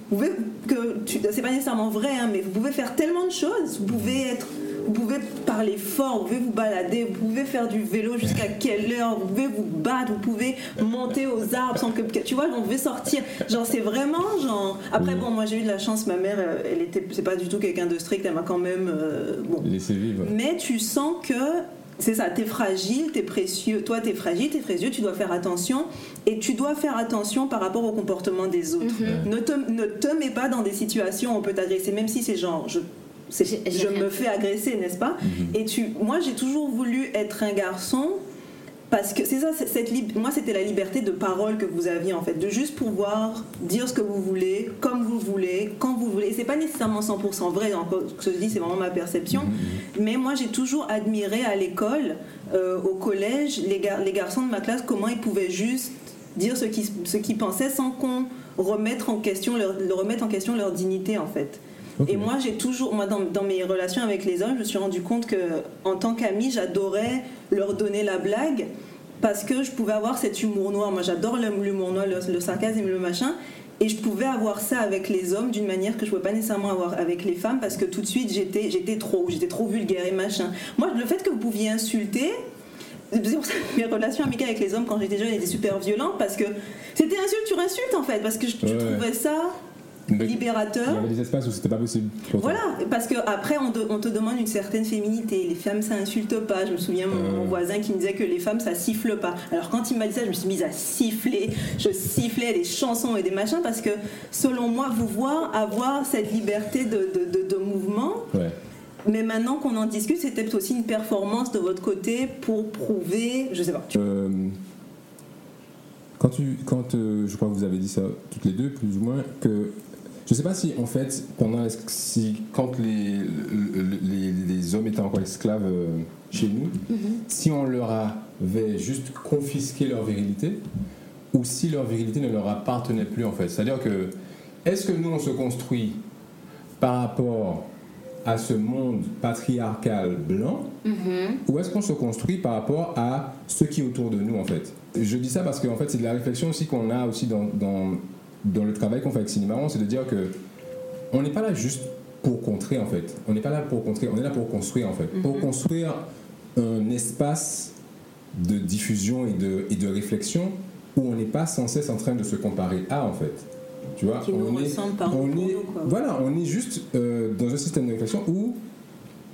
Vous pouvez, que c'est pas nécessairement vrai, hein, mais vous pouvez faire tellement de choses. Vous pouvez être vous pouvez parler fort, vous pouvez vous balader, vous pouvez faire du vélo jusqu'à quelle heure, vous pouvez vous battre, vous pouvez monter aux arbres sans que. Tu vois, vous pouvez sortir. Genre, c'est vraiment genre. Après, bon, moi j'ai eu de la chance, ma mère, euh, elle était. C'est pas du tout quelqu'un de strict, elle m'a quand même. Euh, bon. Laissé vivre. Mais tu sens que c'est ça, t'es fragile, t'es précieux. Toi, t'es fragile, t'es précieux, tu dois faire attention. Et tu dois faire attention par rapport au comportement des autres. Mhm. ne, te, ne te mets pas dans des situations où on peut t'agresser, même si c'est genre, je je me fais agresser, n'est-ce pas mhm. Et tu, moi, j'ai toujours voulu être un garçon parce que c'est ça, cette moi, c'était la liberté de parole que vous aviez en fait, de juste pouvoir dire ce que vous voulez, comme vous voulez, quand vous voulez. C'est pas nécessairement 100% vrai, ce que je dis, c'est vraiment ma perception. Mhm. Mais moi, j'ai toujours admiré à l'école, euh, au collège, les, les garçons de ma classe, comment ils pouvaient juste dire ce qu'ils ce pensaient sans qu'on remette en question leur, remette en question leur dignité en fait. Et moi, j'ai toujours, moi, dans, dans, mes relations avec les hommes, je me suis rendu compte que, en tant qu'amie, j'adorais leur donner la blague parce que je pouvais avoir cet humour noir. Moi, j'adore l'humour noir, le, sarcasme le machin. Et je pouvais avoir ça avec les hommes d'une manière que je ne pouvais pas nécessairement avoir avec les femmes parce que tout de suite, j'étais, j'étais trop, j'étais trop vulgaire et machin. Moi, le fait que vous pouviez insulter, c'est pour ça que mes relations amicales avec les hommes quand j'étais jeune étaient super violentes parce que c'était insulte sur insulte en fait parce que je, trouvais ça libérateur. Il y avait des espaces où c'était pas possible. Voilà, parce qu'après on, on, te demande une certaine féminité. Les femmes ça insulte pas. Je me souviens mon, euh. voisin qui me disait que les femmes ça siffle pas. Alors quand il m'a dit ça, je me suis mise à siffler. Je sifflais des chansons et des machins parce que selon moi, vous voir avoir cette liberté de, de, de, mouvement. Mais maintenant qu'on en discute, c'était peut-être aussi une performance de votre côté pour prouver, je sais pas. Euh, quand tu, quand euh, je crois que vous avez dit ça toutes les deux, plus ou moins, que je ne sais pas si, en fait, pendant, si, quand les, les, hommes étaient encore esclaves euh, chez nous, mhm. si on leur avait juste confisqué leur virilité, ou si leur virilité ne leur appartenait plus, en fait. C'est-à-dire que, est-ce que nous, on se construit par rapport à ce monde patriarcal blanc, mhm. ou est-ce qu'on se construit par rapport à ce qui est autour de nous, en fait? Je dis ça parce que, en fait, c'est de la réflexion aussi qu'on a aussi dans dans le travail qu'on fait avec Cinéma, c'est de dire que on n'est pas là juste pour contrer en fait. On n'est pas là pour contrer, on est là pour construire en fait. Pour mhm. construire un espace de diffusion et de, et de réflexion où on n'est pas sans cesse en train de se comparer à en fait. Tu vois, Qui on, est, on est, voilà, on est juste euh, dans un système de réflexion où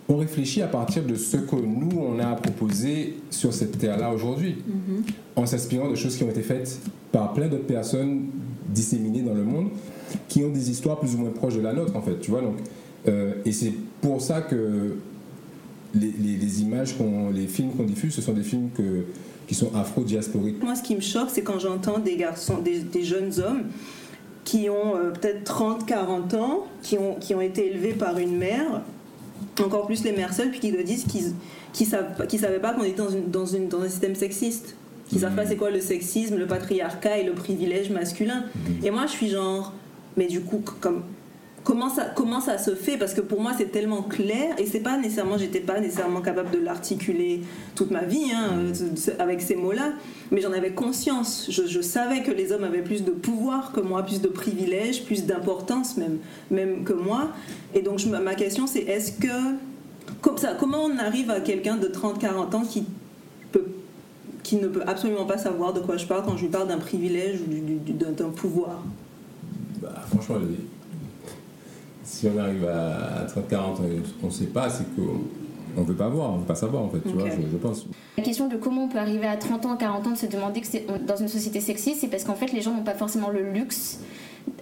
on réfléchit à partir de ce que nous on a proposé sur cette terre là aujourd'hui, mhm. en s'inspirant de choses qui ont été faites par plein d'autres personnes disséminés dans le monde qui ont des histoires plus ou moins proches de la nôtre en fait tu vois donc euh, et c'est pour ça que les, images qu'on les films qu'on diffuse ce sont des films qui sont afro-diasporiques moi ce qui me choque c'est quand j'entends des garçons des, jeunes hommes qui ont euh, peut-être 30 40 ans qui ont, qui ont été élevés par une mère encore plus les mères seules, puis qui te disent qu'ils qui savent, qui savaient pas qu'on était dans, une, dans, une, dans un système sexiste. Qui savent pas c'est quoi le sexisme, le patriarcat et le privilège masculin. Et moi, je suis genre, mais du coup, comme comment ça, comment ça se fait? Parce que pour moi, c'est tellement clair et c'est pas nécessairement, j'étais pas nécessairement capable de l'articuler toute ma vie hein, avec ces mots-là, mais j'en avais conscience. Je, savais que les hommes avaient plus de pouvoir que moi, plus de privilèges, plus d'importance même, même que moi. Et donc, ma question, c'est est-ce que. Comme ça, comment on arrive à quelqu'un de 30-40 ans qui, qui ne peut absolument pas savoir de quoi je parle quand je lui parle d'un privilège ou d'un pouvoir. Bah, Franchement, si on arrive à 30-40 on ne sait pas, c'est qu'on ne veut pas voir, on ne veut pas savoir en fait, tu vois, je, pense. La question de comment on peut arriver à 30 ans, 40 ans de se demander que c'est dans une société sexiste, c'est parce qu'en fait les gens n'ont pas forcément le luxe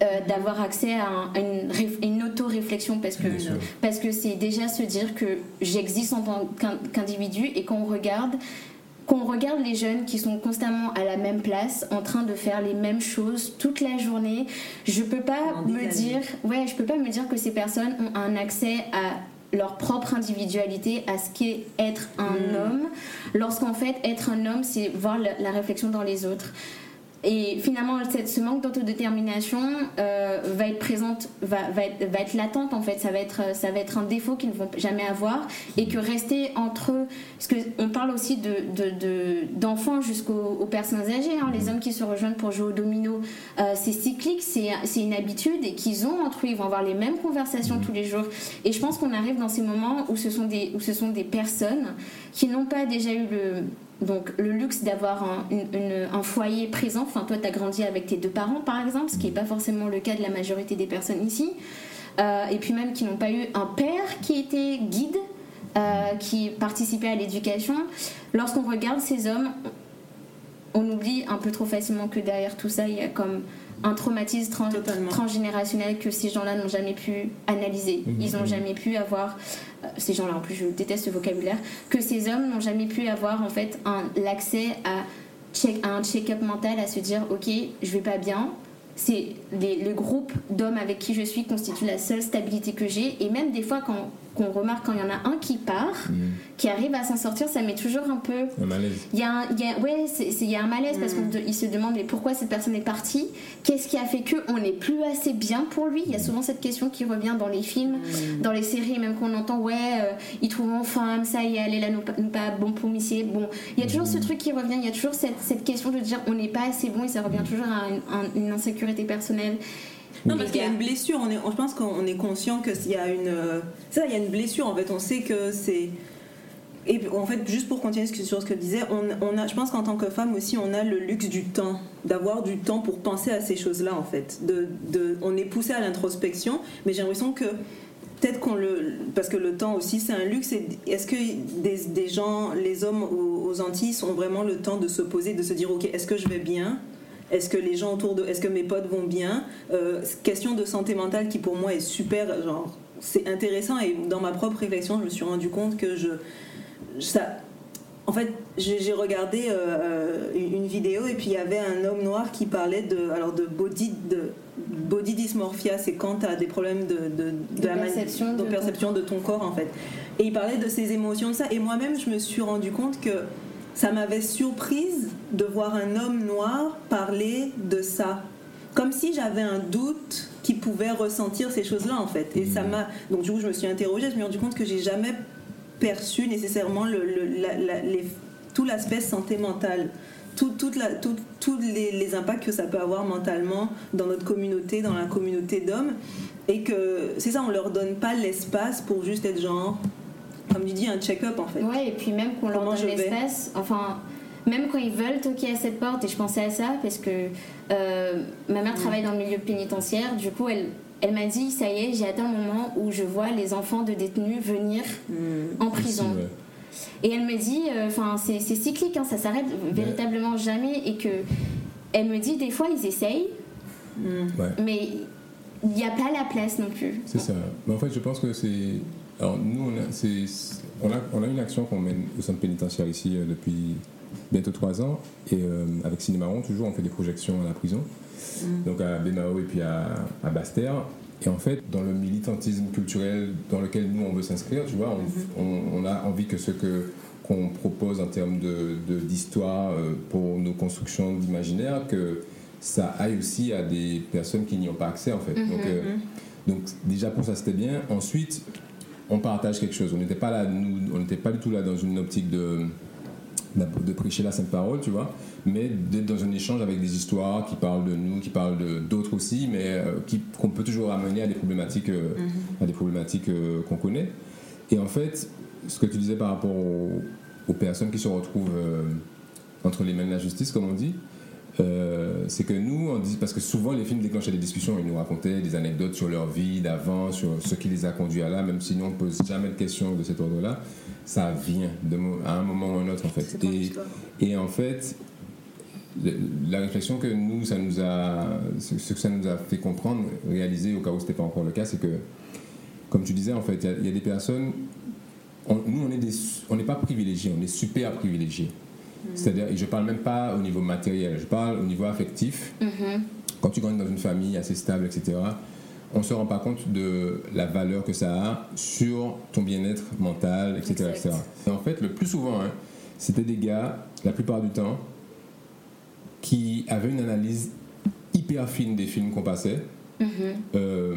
euh, d'avoir accès à, une, une auto-réflexion parce que parce que c'est déjà se dire que j'existe en tant qu'individu et qu'on regarde qu'on regarde les jeunes qui sont constamment à la même place, en train de faire les mêmes choses toute la journée, je peux pas me dire, ouais, je peux pas me dire que ces personnes ont un accès à leur propre individualité, à ce qu'est être un hmm. homme, lorsqu'en fait être un homme, c'est voir la réflexion dans les autres. Et finalement, ce manque d'autodétermination euh, va être présente, va, va, être, va, être, latente en fait. Ça va être, ça va être un défaut qu'ils ne vont jamais avoir et que rester entre eux, parce qu'on parle aussi d'enfants de, de, jusqu'aux personnes âgées, hein, les hommes qui se rejoignent pour jouer au domino, euh, c'est cyclique, c'est une habitude et qu'ils ont entre eux, ils vont avoir les mêmes conversations tous les jours. Et je pense qu'on arrive dans ces moments où ce sont des, où ce sont des personnes qui n'ont pas déjà eu le donc le luxe d'avoir un, foyer présent. Enfin, toi, tu as grandi avec tes deux parents, par exemple, ce qui n'est pas forcément le cas de la majorité des personnes ici. Euh, et puis même qui n'ont pas eu un père qui était guide, euh, qui participait à l'éducation. Lorsqu'on regarde ces hommes, on oublie un peu trop facilement que derrière tout ça, il y a comme un traumatisme transgénérationnel que ces gens-là n'ont jamais pu analyser. Mhm. Ils n'ont jamais pu avoir, euh, ces gens-là en plus je déteste ce vocabulaire, que ces hommes n'ont jamais pu avoir en fait l'accès à, check, à un check-up mental, à se dire ok, je vais pas bien, c'est le groupe d'hommes avec qui je suis constitue la seule stabilité que j'ai et même des fois quand qu'on remarque quand il y en a un qui part, mm. qui arrive à s'en sortir, ça met toujours un peu. Un malaise. Il y a un, il y a, ouais, il y a un malaise parce mm. qu'il se demande mais pourquoi cette personne est partie? Qu'est-ce qui a fait que on n'est plus assez bien pour lui? Il y a souvent cette question qui revient dans les films, mm. dans les séries, même qu'on entend ouais, euh, il trouve en femme, ça y est, elle est là, nous, pas bon pour missier. Bon, il y a toujours ce truc qui revient, il y a toujours cette, cette question de dire on n'est pas assez bon et ça revient toujours à une insécurité personnelle. Non, parce qu'il y a une blessure. On est, je pense qu'on est conscient qu'il y a une. Ça, il y a une blessure. En fait, on sait que c'est. Et en fait, juste pour continuer sur ce que je disais, on, a, je pense qu'en tant que femme aussi, on a le luxe du temps, d'avoir du temps pour penser à ces choses-là, en fait. De, de, on est poussé à l'introspection, mais j'ai l'impression que peut-être qu'on le. Parce que le temps aussi, c'est un luxe. Est-ce que des, des, gens, les hommes aux, aux Antilles, ont vraiment le temps de se poser, de se dire, OK, est-ce que je vais bien? Est-ce que les gens autour de, est-ce que mes potes vont bien? Euh, Question de santé mentale qui pour moi est super, genre c'est intéressant et dans ma propre réflexion, je me suis rendu compte que je, ça, en fait, j'ai regardé euh, une vidéo et puis il y avait un homme noir qui parlait de, alors de body, de body dysmorphia, c'est quand tu as des problèmes de, de, de, la perception, de, perception de ton corps en fait. Et il parlait de ses émotions, de ça. Et moi-même, je me suis rendu compte que ça m'avait surprise de voir un homme noir parler de ça. Comme si j'avais un doute qui pouvait ressentir ces choses-là, en fait. Et ça m'a. Donc, du coup, je me suis interrogée, je me suis rendu compte que j'ai jamais perçu nécessairement le, les, tout l'aspect santé mentale. Tous tout, tout, les, les, impacts que ça peut avoir mentalement dans notre communauté, dans la communauté d'hommes. Et que c'est ça, on leur donne pas l'espace pour juste être genre, comme tu dis, un check-up en fait. Ouais, et puis même qu'on leur donne l'espace, enfin, même quand ils veulent toquer à cette porte, et je pensais à ça parce que euh, ma mère travaille dans le milieu pénitentiaire, du coup, elle, elle m'a dit ça y est, j'ai atteint le moment où je vois les enfants de détenus venir hmm. en prison. Et elle me dit, euh, enfin, c'est cyclique, hein, ça s'arrête véritablement jamais, et que elle me dit des fois ils essayent, hmm. mais il n'y a pas la place non plus. C'est ça. Mais en fait, je pense que c'est alors, nous, on a, on a, une action qu'on mène au centre pénitentiaire ici euh, depuis bientôt trois ans. Et euh, avec Cinémaron, toujours, on fait des projections à la prison. Mm. Donc à Bémao et puis à, à Bastère. Et en fait, dans le militantisme culturel dans lequel nous, on veut s'inscrire, tu vois, on, Mhm. on- on a envie que ce que qu'on propose en termes de, de- d'histoire euh, pour nos constructions d'imaginaire, que ça aille aussi à des personnes qui n'y ont pas accès, en fait. Mhm, Donc, euh, donc, déjà, pour ça, c'était bien. Ensuite, on partage quelque chose. On n'était pas là, nous, on n'était pas du tout là dans une optique de, de prêcher la sainte parole, tu vois, mais d'être dans un échange avec des histoires qui parlent de nous, qui parlent d'autres aussi, mais euh, qu'on peut toujours amener à des problématiques, euh, à des problématiques euh, qu'on connaît. Et en fait, ce que tu disais par rapport aux, aux personnes qui se retrouvent euh, entre les mains de la justice, comme on dit, c'est que nous, on dit, parce que souvent les films déclenchaient des discussions, ils nous racontaient des anecdotes sur leur vie d'avant, sur ce qui les a conduits à là, même si nous on ne pose jamais de questions de cet ordre-là, ça vient de à un moment ou un autre en fait. Et, en fait, la réflexion que nous, ça nous a, ce que ça nous a fait comprendre, réaliser au cas où ce n'était pas encore le cas, c'est que, comme tu disais, en fait, il y a- il y, a des personnes, on- nous, on n'est pas privilégiés, on est super privilégiés. C'est-à-dire, et je parle même pas au niveau matériel, je parle au niveau affectif. Quand tu grandis dans une famille assez stable, etc., on ne se rend pas compte de la valeur que ça a sur ton bien-être mental, etc. Etc. Et en fait, le plus souvent, hein, c'était des gars, la plupart du temps, qui avaient une analyse hyper fine des films qu'on passait. Euh,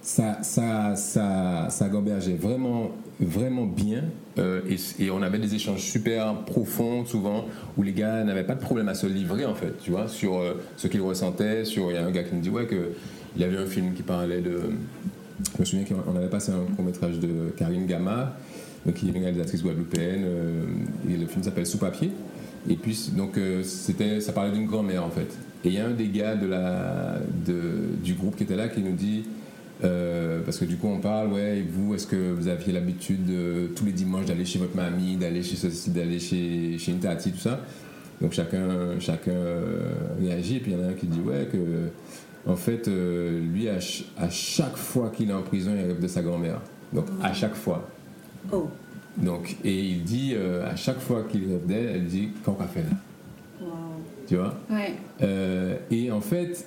ça, ça, ça, ça gambergeait vraiment, vraiment bien. Euh, et, et on avait des échanges super profonds, souvent, où les gars n'avaient pas de problème à se livrer, en fait, tu vois, sur euh, ce qu'ils ressentaient. Sur, il y a un gars qui me dit, ouais, que il y avait un film qui parlait de. Je me souviens qu'on avait passé un court-métrage de Karine Gama, donc, qui est une réalisatrice guadeloupéenne, euh, et le film s'appelle Sous papier. Et puis, donc, euh, ça parlait d'une grand-mère, en fait. Et il y a un des gars de la, de, du groupe qui était là qui nous dit, euh, parce que du coup, on parle, ouais, et vous, est-ce que vous aviez l'habitude de, tous les dimanches d'aller chez votre mamie, d'aller chez ceci, d'aller chez, chez une tati, tout ça? Donc, chacun, chacun euh, réagit, et puis il y en a un qui dit, ouais, que, en fait, euh, lui, à, ch- à chaque fois qu'il est en prison, il rêve de sa grand-mère. Donc, à chaque fois. Oh, Donc, et il dit, euh, à chaque fois qu'il rêve d'elle, elle dit, quand qu'a fait là wow. Tu vois? Ouais. Euh, et en fait,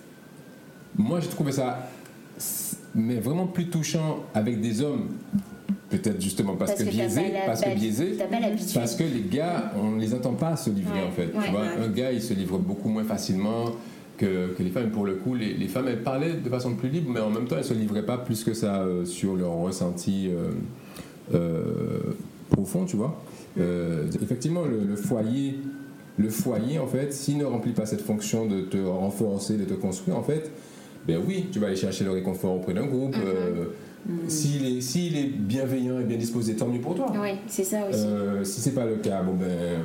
moi j'ai trouvé ça mais vraiment plus touchant avec des hommes, peut-être justement parce, Parce que, que la- parce que l'habitude. parce que les gars, on ne les entend pas se livrer Ouais, en fait. ouais, tu vois, ouais. un gars il se livre beaucoup moins facilement que, que les femmes. Pour le coup, les, les femmes elles parlaient de façon plus libre, mais en même temps elles se livraient pas plus que ça euh, sur leur ressenti euh, euh, profond, tu vois. Effectivement, le, le foyer, le foyer en fait, s'il ne remplit pas cette fonction de te renforcer, de te construire, en fait, ben oui, tu vas aller chercher le réconfort auprès d'un groupe. euh, S'il est, s'il est bienveillant et bien disposé, tant mieux pour toi. Oui, c'est ça aussi. Euh, si c'est pas le cas, bon ben,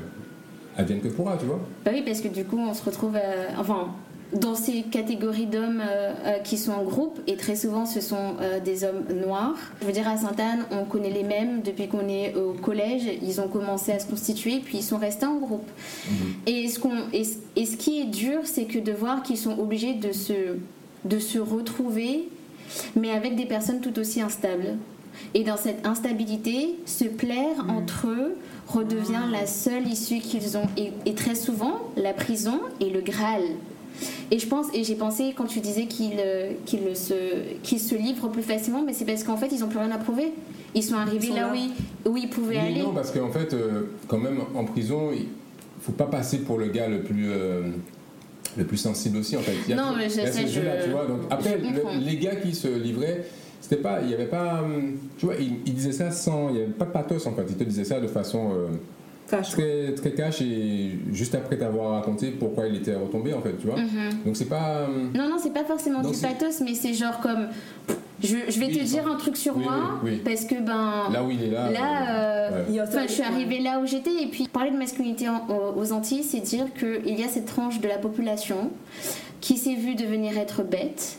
advienne que pourra, tu vois. Bah oui, parce que du coup, on se retrouve, enfin, dans ces catégories d'hommes euh, euh, qui sont en groupe, et très souvent, ce sont euh, des hommes noirs. Je veux dire, à Sainte-Anne, on connaît les mêmes depuis qu'on est au collège. Ils ont commencé à se constituer, puis ils sont restés en groupe. Et, ce qu'on, et, ce- et ce qui est dur, c'est que de voir qu'ils sont obligés de se, de se retrouver, mais avec des personnes tout aussi instables. Et dans cette instabilité, se plaire entre eux redevient la seule issue qu'ils ont. Et, et très souvent, la prison est le Graal. Et je pense, et j'ai pensé quand tu disais qu'ils euh, qu'ils se, qu'ils se livrent plus facilement, mais c'est parce qu'en fait, ils n'ont plus rien à prouver. Ils sont arrivés sont là, là. Où, ils, où ils pouvaient Oui, aller. non, parce qu'en fait, euh, quand même, en prison, il faut pas passer pour le gars le plus. euh, le plus sensible aussi en fait. Il y a Non, mais je ce sais, jeu-là, je- tu vois. Donc, après, le- les gars qui se livraient, c'était pas, il y avait pas, hum, tu vois, ils il disaient ça sans, il y avait pas de pathos en fait. Ils te disaient ça de façon euh, Cash. très très cash et juste après t'avoir raconté pourquoi il était retombé en fait, tu vois. Donc c'est pas. hum, Non, non, c'est pas forcément Donc du c'est- pathos, mais c'est genre comme. Je, je vais Oui, te dire un truc sur oui, moi, oui, oui. parce que ben. Là où il est là. Là, euh, ouais. Enfin, je suis arrivée là où j'étais et puis parler de masculinité en- aux Antilles, c'est dire qu'il y a cette tranche de la population qui s'est vue devenir être bête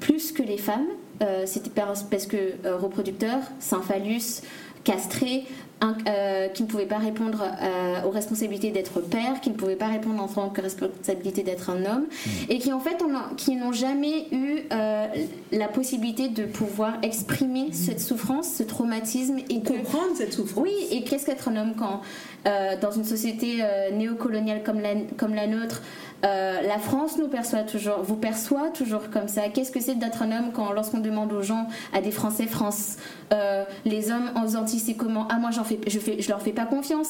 plus que les femmes. Euh, C'était par- parce que euh, reproducteurs, synphallus, castrés, un- euh, qui ne pouvaient pas répondre euh, aux responsabilités d'être père, qui ne pouvaient pas répondre en tant que responsabilité d'être un homme, et qui en fait on a- qui n'ont jamais eu euh, la possibilité de pouvoir exprimer cette souffrance, ce traumatisme, et que Comprendre cette souffrance. oui, et qu'est-ce qu'être un homme quand, euh, dans une société euh, néocoloniale comme la, comme la nôtre, Euh, la France nous perçoit toujours, vous perçoit toujours comme ça. Qu'est-ce que c'est d'être un homme quand, lorsqu'on demande aux gens, à des Français, France, euh, les hommes aux Antilles, c'est comment? Ah, moi, j'en fais, je, fais, je leur fais pas confiance.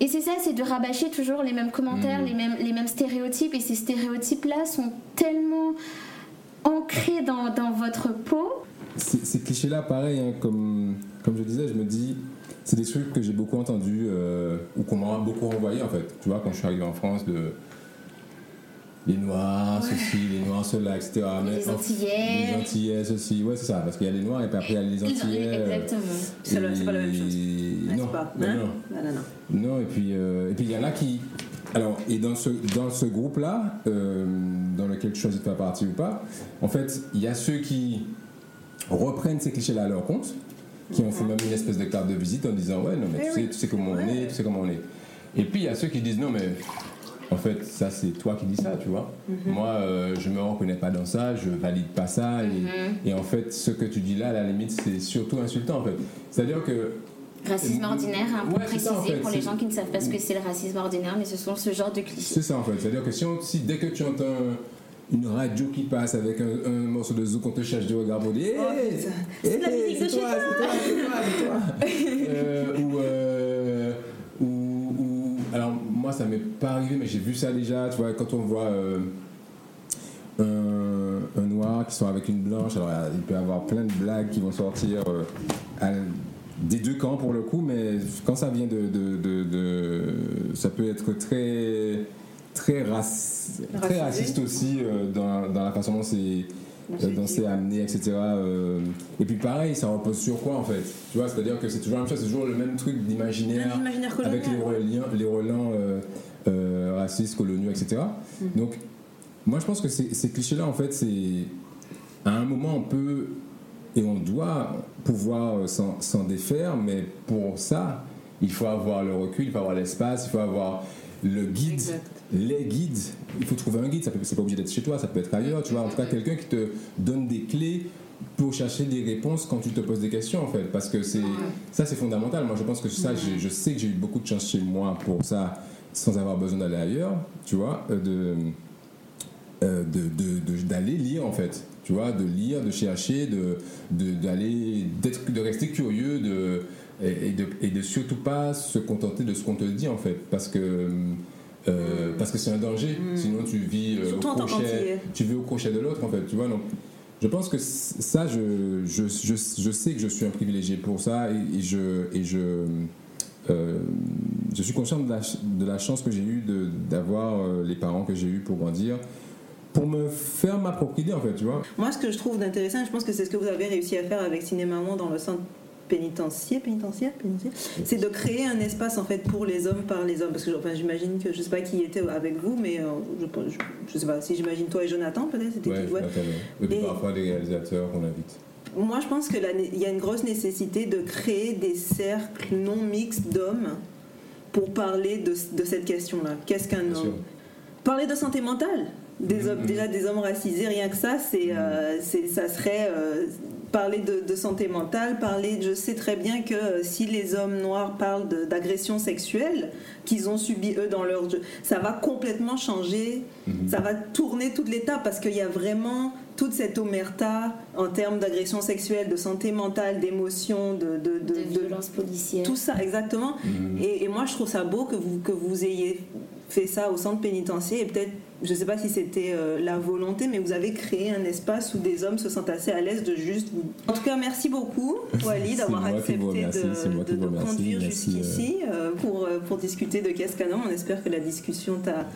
Et c'est ça, c'est de rabâcher toujours les mêmes commentaires, Mhm. les, mêmes, les mêmes stéréotypes. Et ces stéréotypes-là sont tellement ancrés dans, dans votre peau. Ces, ces clichés-là, pareil, hein, comme, comme je disais, je me dis, c'est des trucs que j'ai beaucoup entendus euh, ou qu'on m'a beaucoup renvoyé en fait. Tu vois, quand je suis arrivé en France, de les Noirs, ceci, les Noirs, cela, etc. Les Antillais. Les Antillais, ceci. Ouais, c'est ça, parce qu'il y a les Noirs et puis après il y a les Antillais. euh, Exactement. C'est pas la même chose. et- N'est-ce Non, pas? non, Hein? non. Non, non, non. Non, et puis euh, et puis il y en a qui. Alors, et dans ce, dans ce groupe-là, euh, dans lequel tu choisis de faire partie ou pas, en fait, il y a ceux qui reprennent ces clichés-là à leur compte, qui ont fait même une espèce de carte de visite en disant Ouais, non, mais tu, Eh sais, oui. tu sais comment on Ouais. est, tu sais comment on est. Et puis il y a ceux qui disent Non, mais en fait, ça, c'est toi qui dis ça, tu vois. Mhm. Moi, euh, je me reconnais pas dans ça, je valide pas ça. Et, Mhm. et en fait, ce que tu dis là, à la limite, c'est surtout insultant, en fait. C'est-à-dire que. Racisme ordinaire, hein, pour Ouais, c'est ça, préciser en fait, pour les gens qui ne savent pas ce que c'est le racisme ordinaire, mais ce sont ce genre de clichés. C'est ça en fait, c'est-à-dire que si, on- si dès que tu entends une radio qui passe avec un, un morceau de zouk, on te cherche du regard dire Oh, Hey, C'est la musique de c'est toi, c'est toi, c'est toi. Euh, ou, euh, moi ça m'est pas arrivé mais j'ai vu ça déjà, tu vois, quand on voit euh, un, un noir qui sort avec une blanche, alors il peut y avoir plein de blagues qui vont sortir euh, à- des deux camps pour le coup, mais quand ça vient de, de, de- de- ça peut être très très, raci- très Racisé. raciste aussi euh, dans, dans la façon dont c'est euh, dont c'est amené, etc. euh. et puis pareil, ça repose sur quoi en fait? Tu vois, c'est-à-dire que c'est toujours la même chose, c'est toujours le même truc d'imaginaire avec les relents, les relents euh, euh, racistes, coloniaux, etc. Mm. Donc, moi je pense que ces, ces clichés-là, en fait, c'est. À un moment, on peut et on doit pouvoir euh, s'en s'en défaire, mais pour ça, il faut avoir le recul, il faut avoir l'espace, il faut avoir le guide, Exact. Les guides. Il faut trouver un guide, ça c'est pas obligé d'être chez toi, ça peut être ailleurs, tu vois. En tout cas, quelqu'un qui te donne des clés pour chercher des réponses quand tu te poses des questions, en fait. Parce que c'est, ça, c'est fondamental. Moi, je pense que ça, je sais que j'ai eu beaucoup de chance chez moi pour ça, sans avoir besoin d'aller ailleurs, tu vois, euh, de euh, de- de- de- d'aller lire en fait tu vois de lire de chercher de de- d'aller d'être de rester curieux de et, et de et de surtout pas se contenter de ce qu'on te dit en fait parce que euh, parce que c'est un danger. Sinon tu vis euh, au crochet. tu vis au crochet de l'autre en fait tu vois. Donc je pense que ça je, je, je, je sais que je suis un privilégié pour ça et, et je et je euh, je suis conscient de la, de la chance que j'ai eue d'avoir les parents que j'ai eus pour grandir, pour me faire ma propre idée en fait, tu vois. Moi, ce que je trouve d'intéressant, je pense que c'est ce que vous avez réussi à faire avec Cinéma Monde dans le centre pénitentiaire, pénitentiaire, pénitentiaire, c'est de créer un espace en fait pour les hommes par les hommes. Parce que enfin, j'imagine que je sais pas qui était avec vous, mais euh, je, je, je sais pas si j'imagine toi et Jonathan peut-être c'était Ouais, qui ouais. Puis Et- parfois des réalisateurs qu'on invite. Moi, je pense qu'il y a une grosse nécessité de créer des cercles non mixtes d'hommes pour parler de, de cette question-là. Qu'est-ce qu'un homme Parler de santé mentale. Des hommes, Mhm. Déjà, des hommes racisés, rien que ça, c'est, euh, c'est- ça serait euh, parler de, de santé mentale, parler. Je sais très bien que euh, si les hommes noirs parlent de- d'agressions sexuelles qu'ils ont subies eux dans leur jeu, ça va complètement changer, Mhm. ça va tourner toute l'étape parce qu'il y a vraiment toute cette omerta en termes d'agression sexuelle, de santé mentale, d'émotions, de, de, de- de de- violence policière. tout ça, exactement. Mhm. Et, et moi, je trouve ça beau que vous, que vous ayez fait ça au centre pénitentiaire. Et peut-être, je ne sais pas si c'était euh, la volonté, mais vous avez créé un espace où des hommes se sentent assez à l'aise de juste vous. En tout cas, merci beaucoup, Wally, d'avoir accepté de, de conduire jusqu'ici euh, pour, euh, pour discuter de homme. On espère que la discussion t'a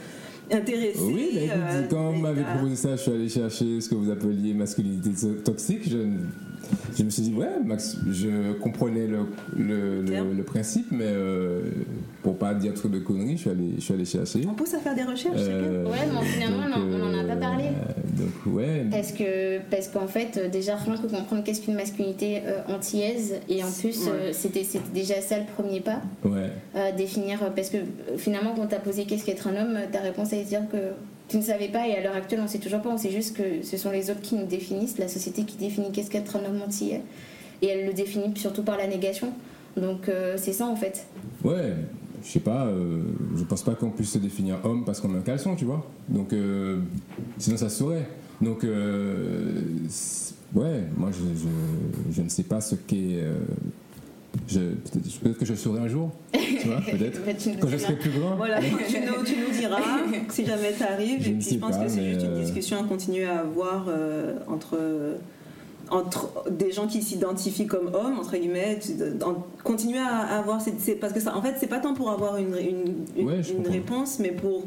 intéressé. Oui, bah, écoute, quand vous m'avez proposé ça, je suis allé chercher ce que vous appeliez masculinité to- toxique. Je, je me suis dit, ouais, Max, je comprenais le, le, Bien. le, le principe, mais euh, pour pas dire trop de conneries, je suis allé, je suis allé chercher. On pousse à faire des recherches. Euh, Ouais, mais finalement, on en- on en a pas parlé. euh, donc, ouais. Parce que parce qu'en fait euh, déjà rien que comprendre qu'est-ce qu'une masculinité euh, antillaise et en plus Ouais. euh, c'était c'était déjà ça le premier pas Ouais. euh, définir parce que finalement quand on t'a posé qu'est-ce qu'être un homme ta réponse est de dire que tu ne savais pas et à l'heure actuelle on sait toujours pas on sait juste que ce sont les autres qui nous définissent la société qui définit qu'est-ce qu'être un homme antillais et elle le définit surtout par la négation donc euh, c'est ça en fait Ouais, je sais pas, euh, je pense pas qu'on puisse se définir homme parce qu'on met un caleçon, tu vois. Donc, euh, sinon ça se saurait. Donc, euh, ouais, moi je, je, je ne sais pas ce qu'est. euh, peut-être que je le saurai un jour, tu vois, peut-être. Quand je serai plus grand. Voilà, tu nous, tu nous diras si jamais tu arrives. Je Et puis je pense pas, que c'est juste une discussion à continuer à avoir entre, entre des gens qui s'identifient comme hommes, entre guillemets. continuer à, avoir. ces- parce que ça, en fait, c'est pas tant pour avoir une, une, une- Ouais, je une comprends. réponse, mais pour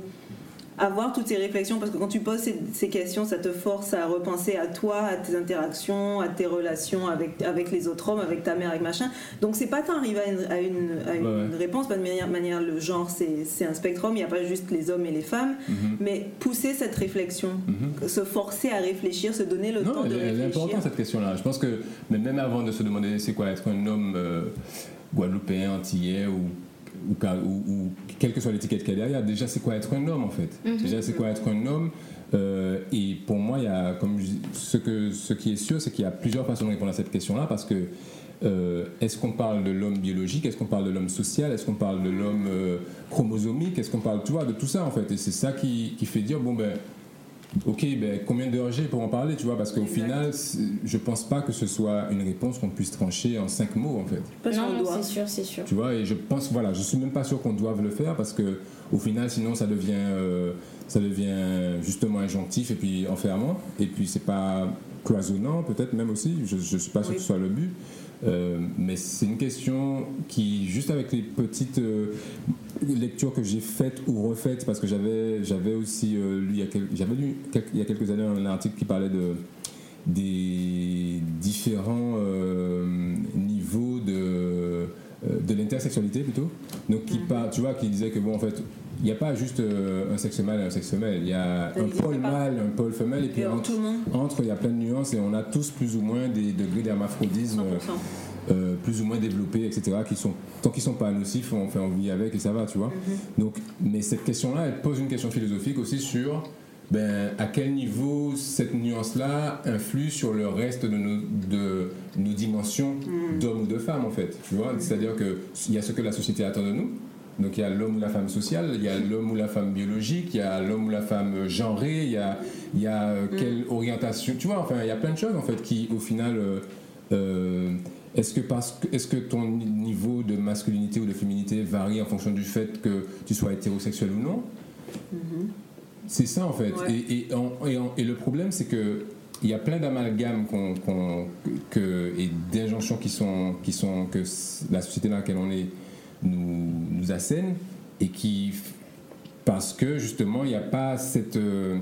avoir toutes ces réflexions parce que quand tu poses ces, ces questions ça te force à repenser à toi à tes interactions à tes relations avec, avec les autres hommes avec ta mère avec machin donc c'est pas tant arriver à une, à une, à une Ouais, ouais. réponse pas de manière, manière le genre c'est c'est un spectrum il n'y a pas juste les hommes et les femmes Mhm. mais pousser cette réflexion Mhm. se forcer à réfléchir se donner le Non, temps de réfléchir importante cette question-là. Je pense que mais même avant de se demander c'est quoi être un homme euh, guadeloupéen, antillais ou, ou, ou- ou quelle que soit l'étiquette qu'il y a derrière, déjà c'est quoi être un homme en fait? Déjà c'est quoi être un homme? euh, et pour moi, il y a, comme je ce, que, ce qui est sûr, c'est qu'il y a plusieurs façons de répondre à cette question-là parce que euh, est-ce qu'on parle de l'homme biologique? Est-ce qu'on parle de l'homme social? Est-ce qu'on parle de l'homme euh, chromosomique? Est-ce qu'on parle tu vois, de tout ça en fait? Et c'est ça qui, qui fait dire bon ben Ok, ben, combien d'heures j'ai pour en parler, tu vois Parce qu'au final, je pense pas que ce soit une réponse qu'on puisse trancher en cinq mots, en fait. Parce qu'on Non, doit. c'est sûr, c'est sûr. Tu vois, et je pense, voilà, je suis même pas sûr qu'on doive le faire parce que au final, sinon, ça devient, euh, ça devient justement injonctif et puis enfermant. Et puis, c'est pas cloisonnant, peut-être même aussi. Je, je suis pas sûr Oui. que ce soit le but. Euh, mais c'est une question qui, juste avec les petites euh, lectures que j'ai faites ou refaites, parce que j'avais, j'avais aussi euh, lu, il y a quel- j'avais lu il y a quelques années un article qui parlait de des différents niveaux de, de l'intersexualité plutôt. Donc qui part, tu vois, qui disait que bon en fait, il n'y a pas juste euh, un sexe mâle et un sexe femelle, il y a un pôle mâle, un pôle femelle et puis entre, il y a plein de nuances et on a tous plus ou moins des degrés d'hermaphrodisme 100%. euh, plus ou moins développés, etc., qui sont, tant qu'ils sont pas nocifs, on fait envie avec et ça va, tu vois. Donc, mais cette question-là, elle pose une question philosophique aussi sur ben, à quel niveau cette nuance-là influe sur le reste de nos, de nos dimensions d'homme ou de femme, en fait. Tu vois, c'est-à-dire qu'il y a ce que la société attend de nous. Donc il y a l'homme ou la femme sociale, il y a l'homme ou la femme biologique, il y a l'homme ou la femme genrée, il y a, il y a euh, quelle orientation, tu vois, enfin il y a plein de choses en fait qui au final euh, euh, est-ce que, parce que, est-ce que ton niveau de masculinité ou de féminité varie en fonction du fait que tu sois hétérosexuel ou non? C'est ça en fait. Ouais. Et, et, en- et en- et le problème, c'est que il y a plein d'amalgames qu'on, qu'on- que, et d'injonctions qui sont, qui sont que la société dans laquelle on est nous, nous assène et qui, parce que justement, il n'y a pas cette, euh,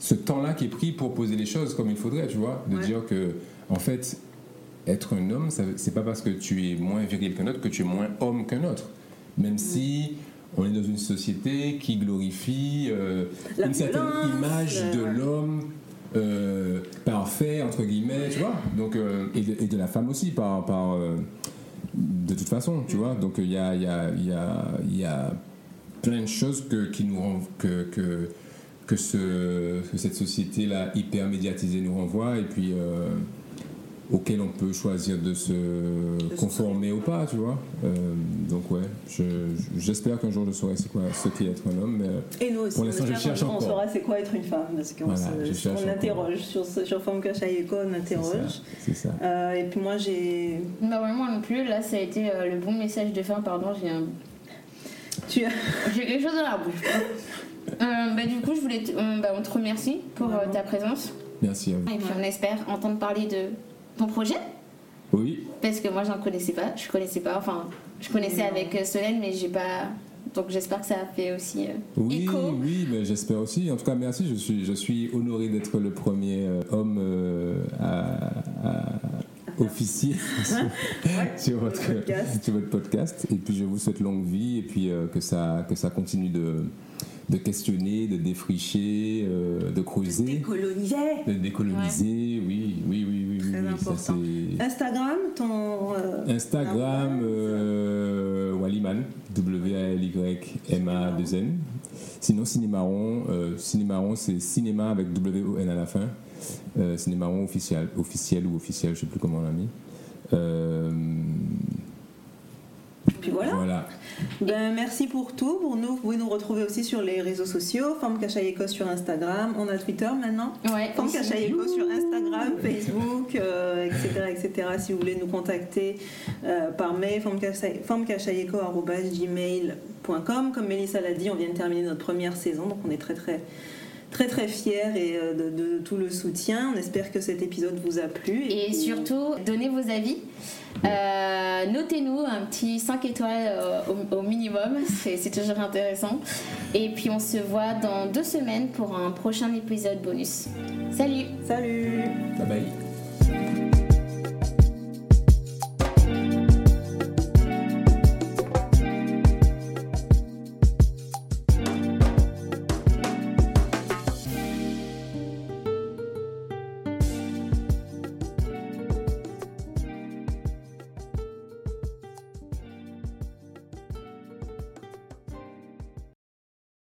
ce temps-là qui est pris pour poser les choses comme il faudrait, tu vois, de Ouais. dire que en fait, être un homme, ça- c'est pas parce que tu es moins viril qu'un autre que tu es moins homme qu'un autre. Même si on est dans une société qui glorifie euh, une certaine image de l'homme euh, parfait, entre guillemets, tu vois. Donc, euh, et, de, et de la femme aussi, par, par, euh, de toute façon, tu vois. Donc, il y a, y, a, y, a, y a plein de choses que, qui nous que, que, que, ce, que cette société-là hyper médiatisée nous renvoie et puis auquel on peut choisir de se conformer ou pas, tu vois. Euh, donc ouais, je- je- j'espère qu'un jour je saurai c'est quoi ce qu'est être un homme. Mais, Et nous aussi, Pour on l'instant, je cherche jour, on encore. saura c'est quoi être une femme, parce qu'on Voilà, se- je cherche on encore. interroge sur, sur Femme Kachayeko, on interroge. c'est ça. Euh, et puis moi j'ai. Bah ouais, moi non plus, là ça a été euh, le bon message de fin, pardon, j'ai un- Tu as. j'ai quelque chose dans la bouche. Euh, bah, du coup, je voulais euh, bah, on te remercie pour euh, ta présence Merci à vous. et puis on espère entendre parler de ton projet? Oui, parce que moi j'en connaissais pas, je connaissais pas, enfin je connaissais avec euh, Solène mais j'ai pas. Donc j'espère que ça a fait aussi euh, oui, écho. oui, mais j'espère aussi. En tout cas, merci. Je suis, je suis honoré d'être le premier euh, homme euh, à, à officier sur, sur votre, podcast. sur votre podcast. Et puis, je vous souhaite longue vie et puis euh, que ça, que ça continue de, de questionner, de défricher, euh, de creuser, de décoloniser. Oui, oui, oui, oui, oui, Très oui, ça, important. Instagram, ton. euh, Instagram, euh, Waliman, W-A-L-Y-M-A-2-N. Sinon, Cinémaron, euh, Cinémaron, c'est cinéma avec W-O-N à la fin. Euh, Cinémaron officiel, officiel ou officiel, je sais plus comment on l'a mis. Puis voilà. Voilà. Ben, merci pour tout. Pour nous, vous pouvez nous retrouver aussi sur les réseaux sociaux. Forme Kachayeko sur Instagram. On a Twitter maintenant. Ouais. Forme. Kachayeko sur Instagram, Facebook, euh, etc., etc. Si vous voulez nous contacter euh, par mail, formekachayeko.gmail.com. Comme Mélissa l'a dit, on vient de terminer notre première saison, donc on est très très très très fiers et euh, de, de tout le soutien. On espère que cet épisode vous a plu. Et surtout, donnez vos avis. Euh, Notez-nous un petit 5 étoiles euh, au, au minimum, c'est c'est toujours intéressant. Et puis on se voit dans deux semaines pour un prochain épisode bonus. Salut Salut Bye bye.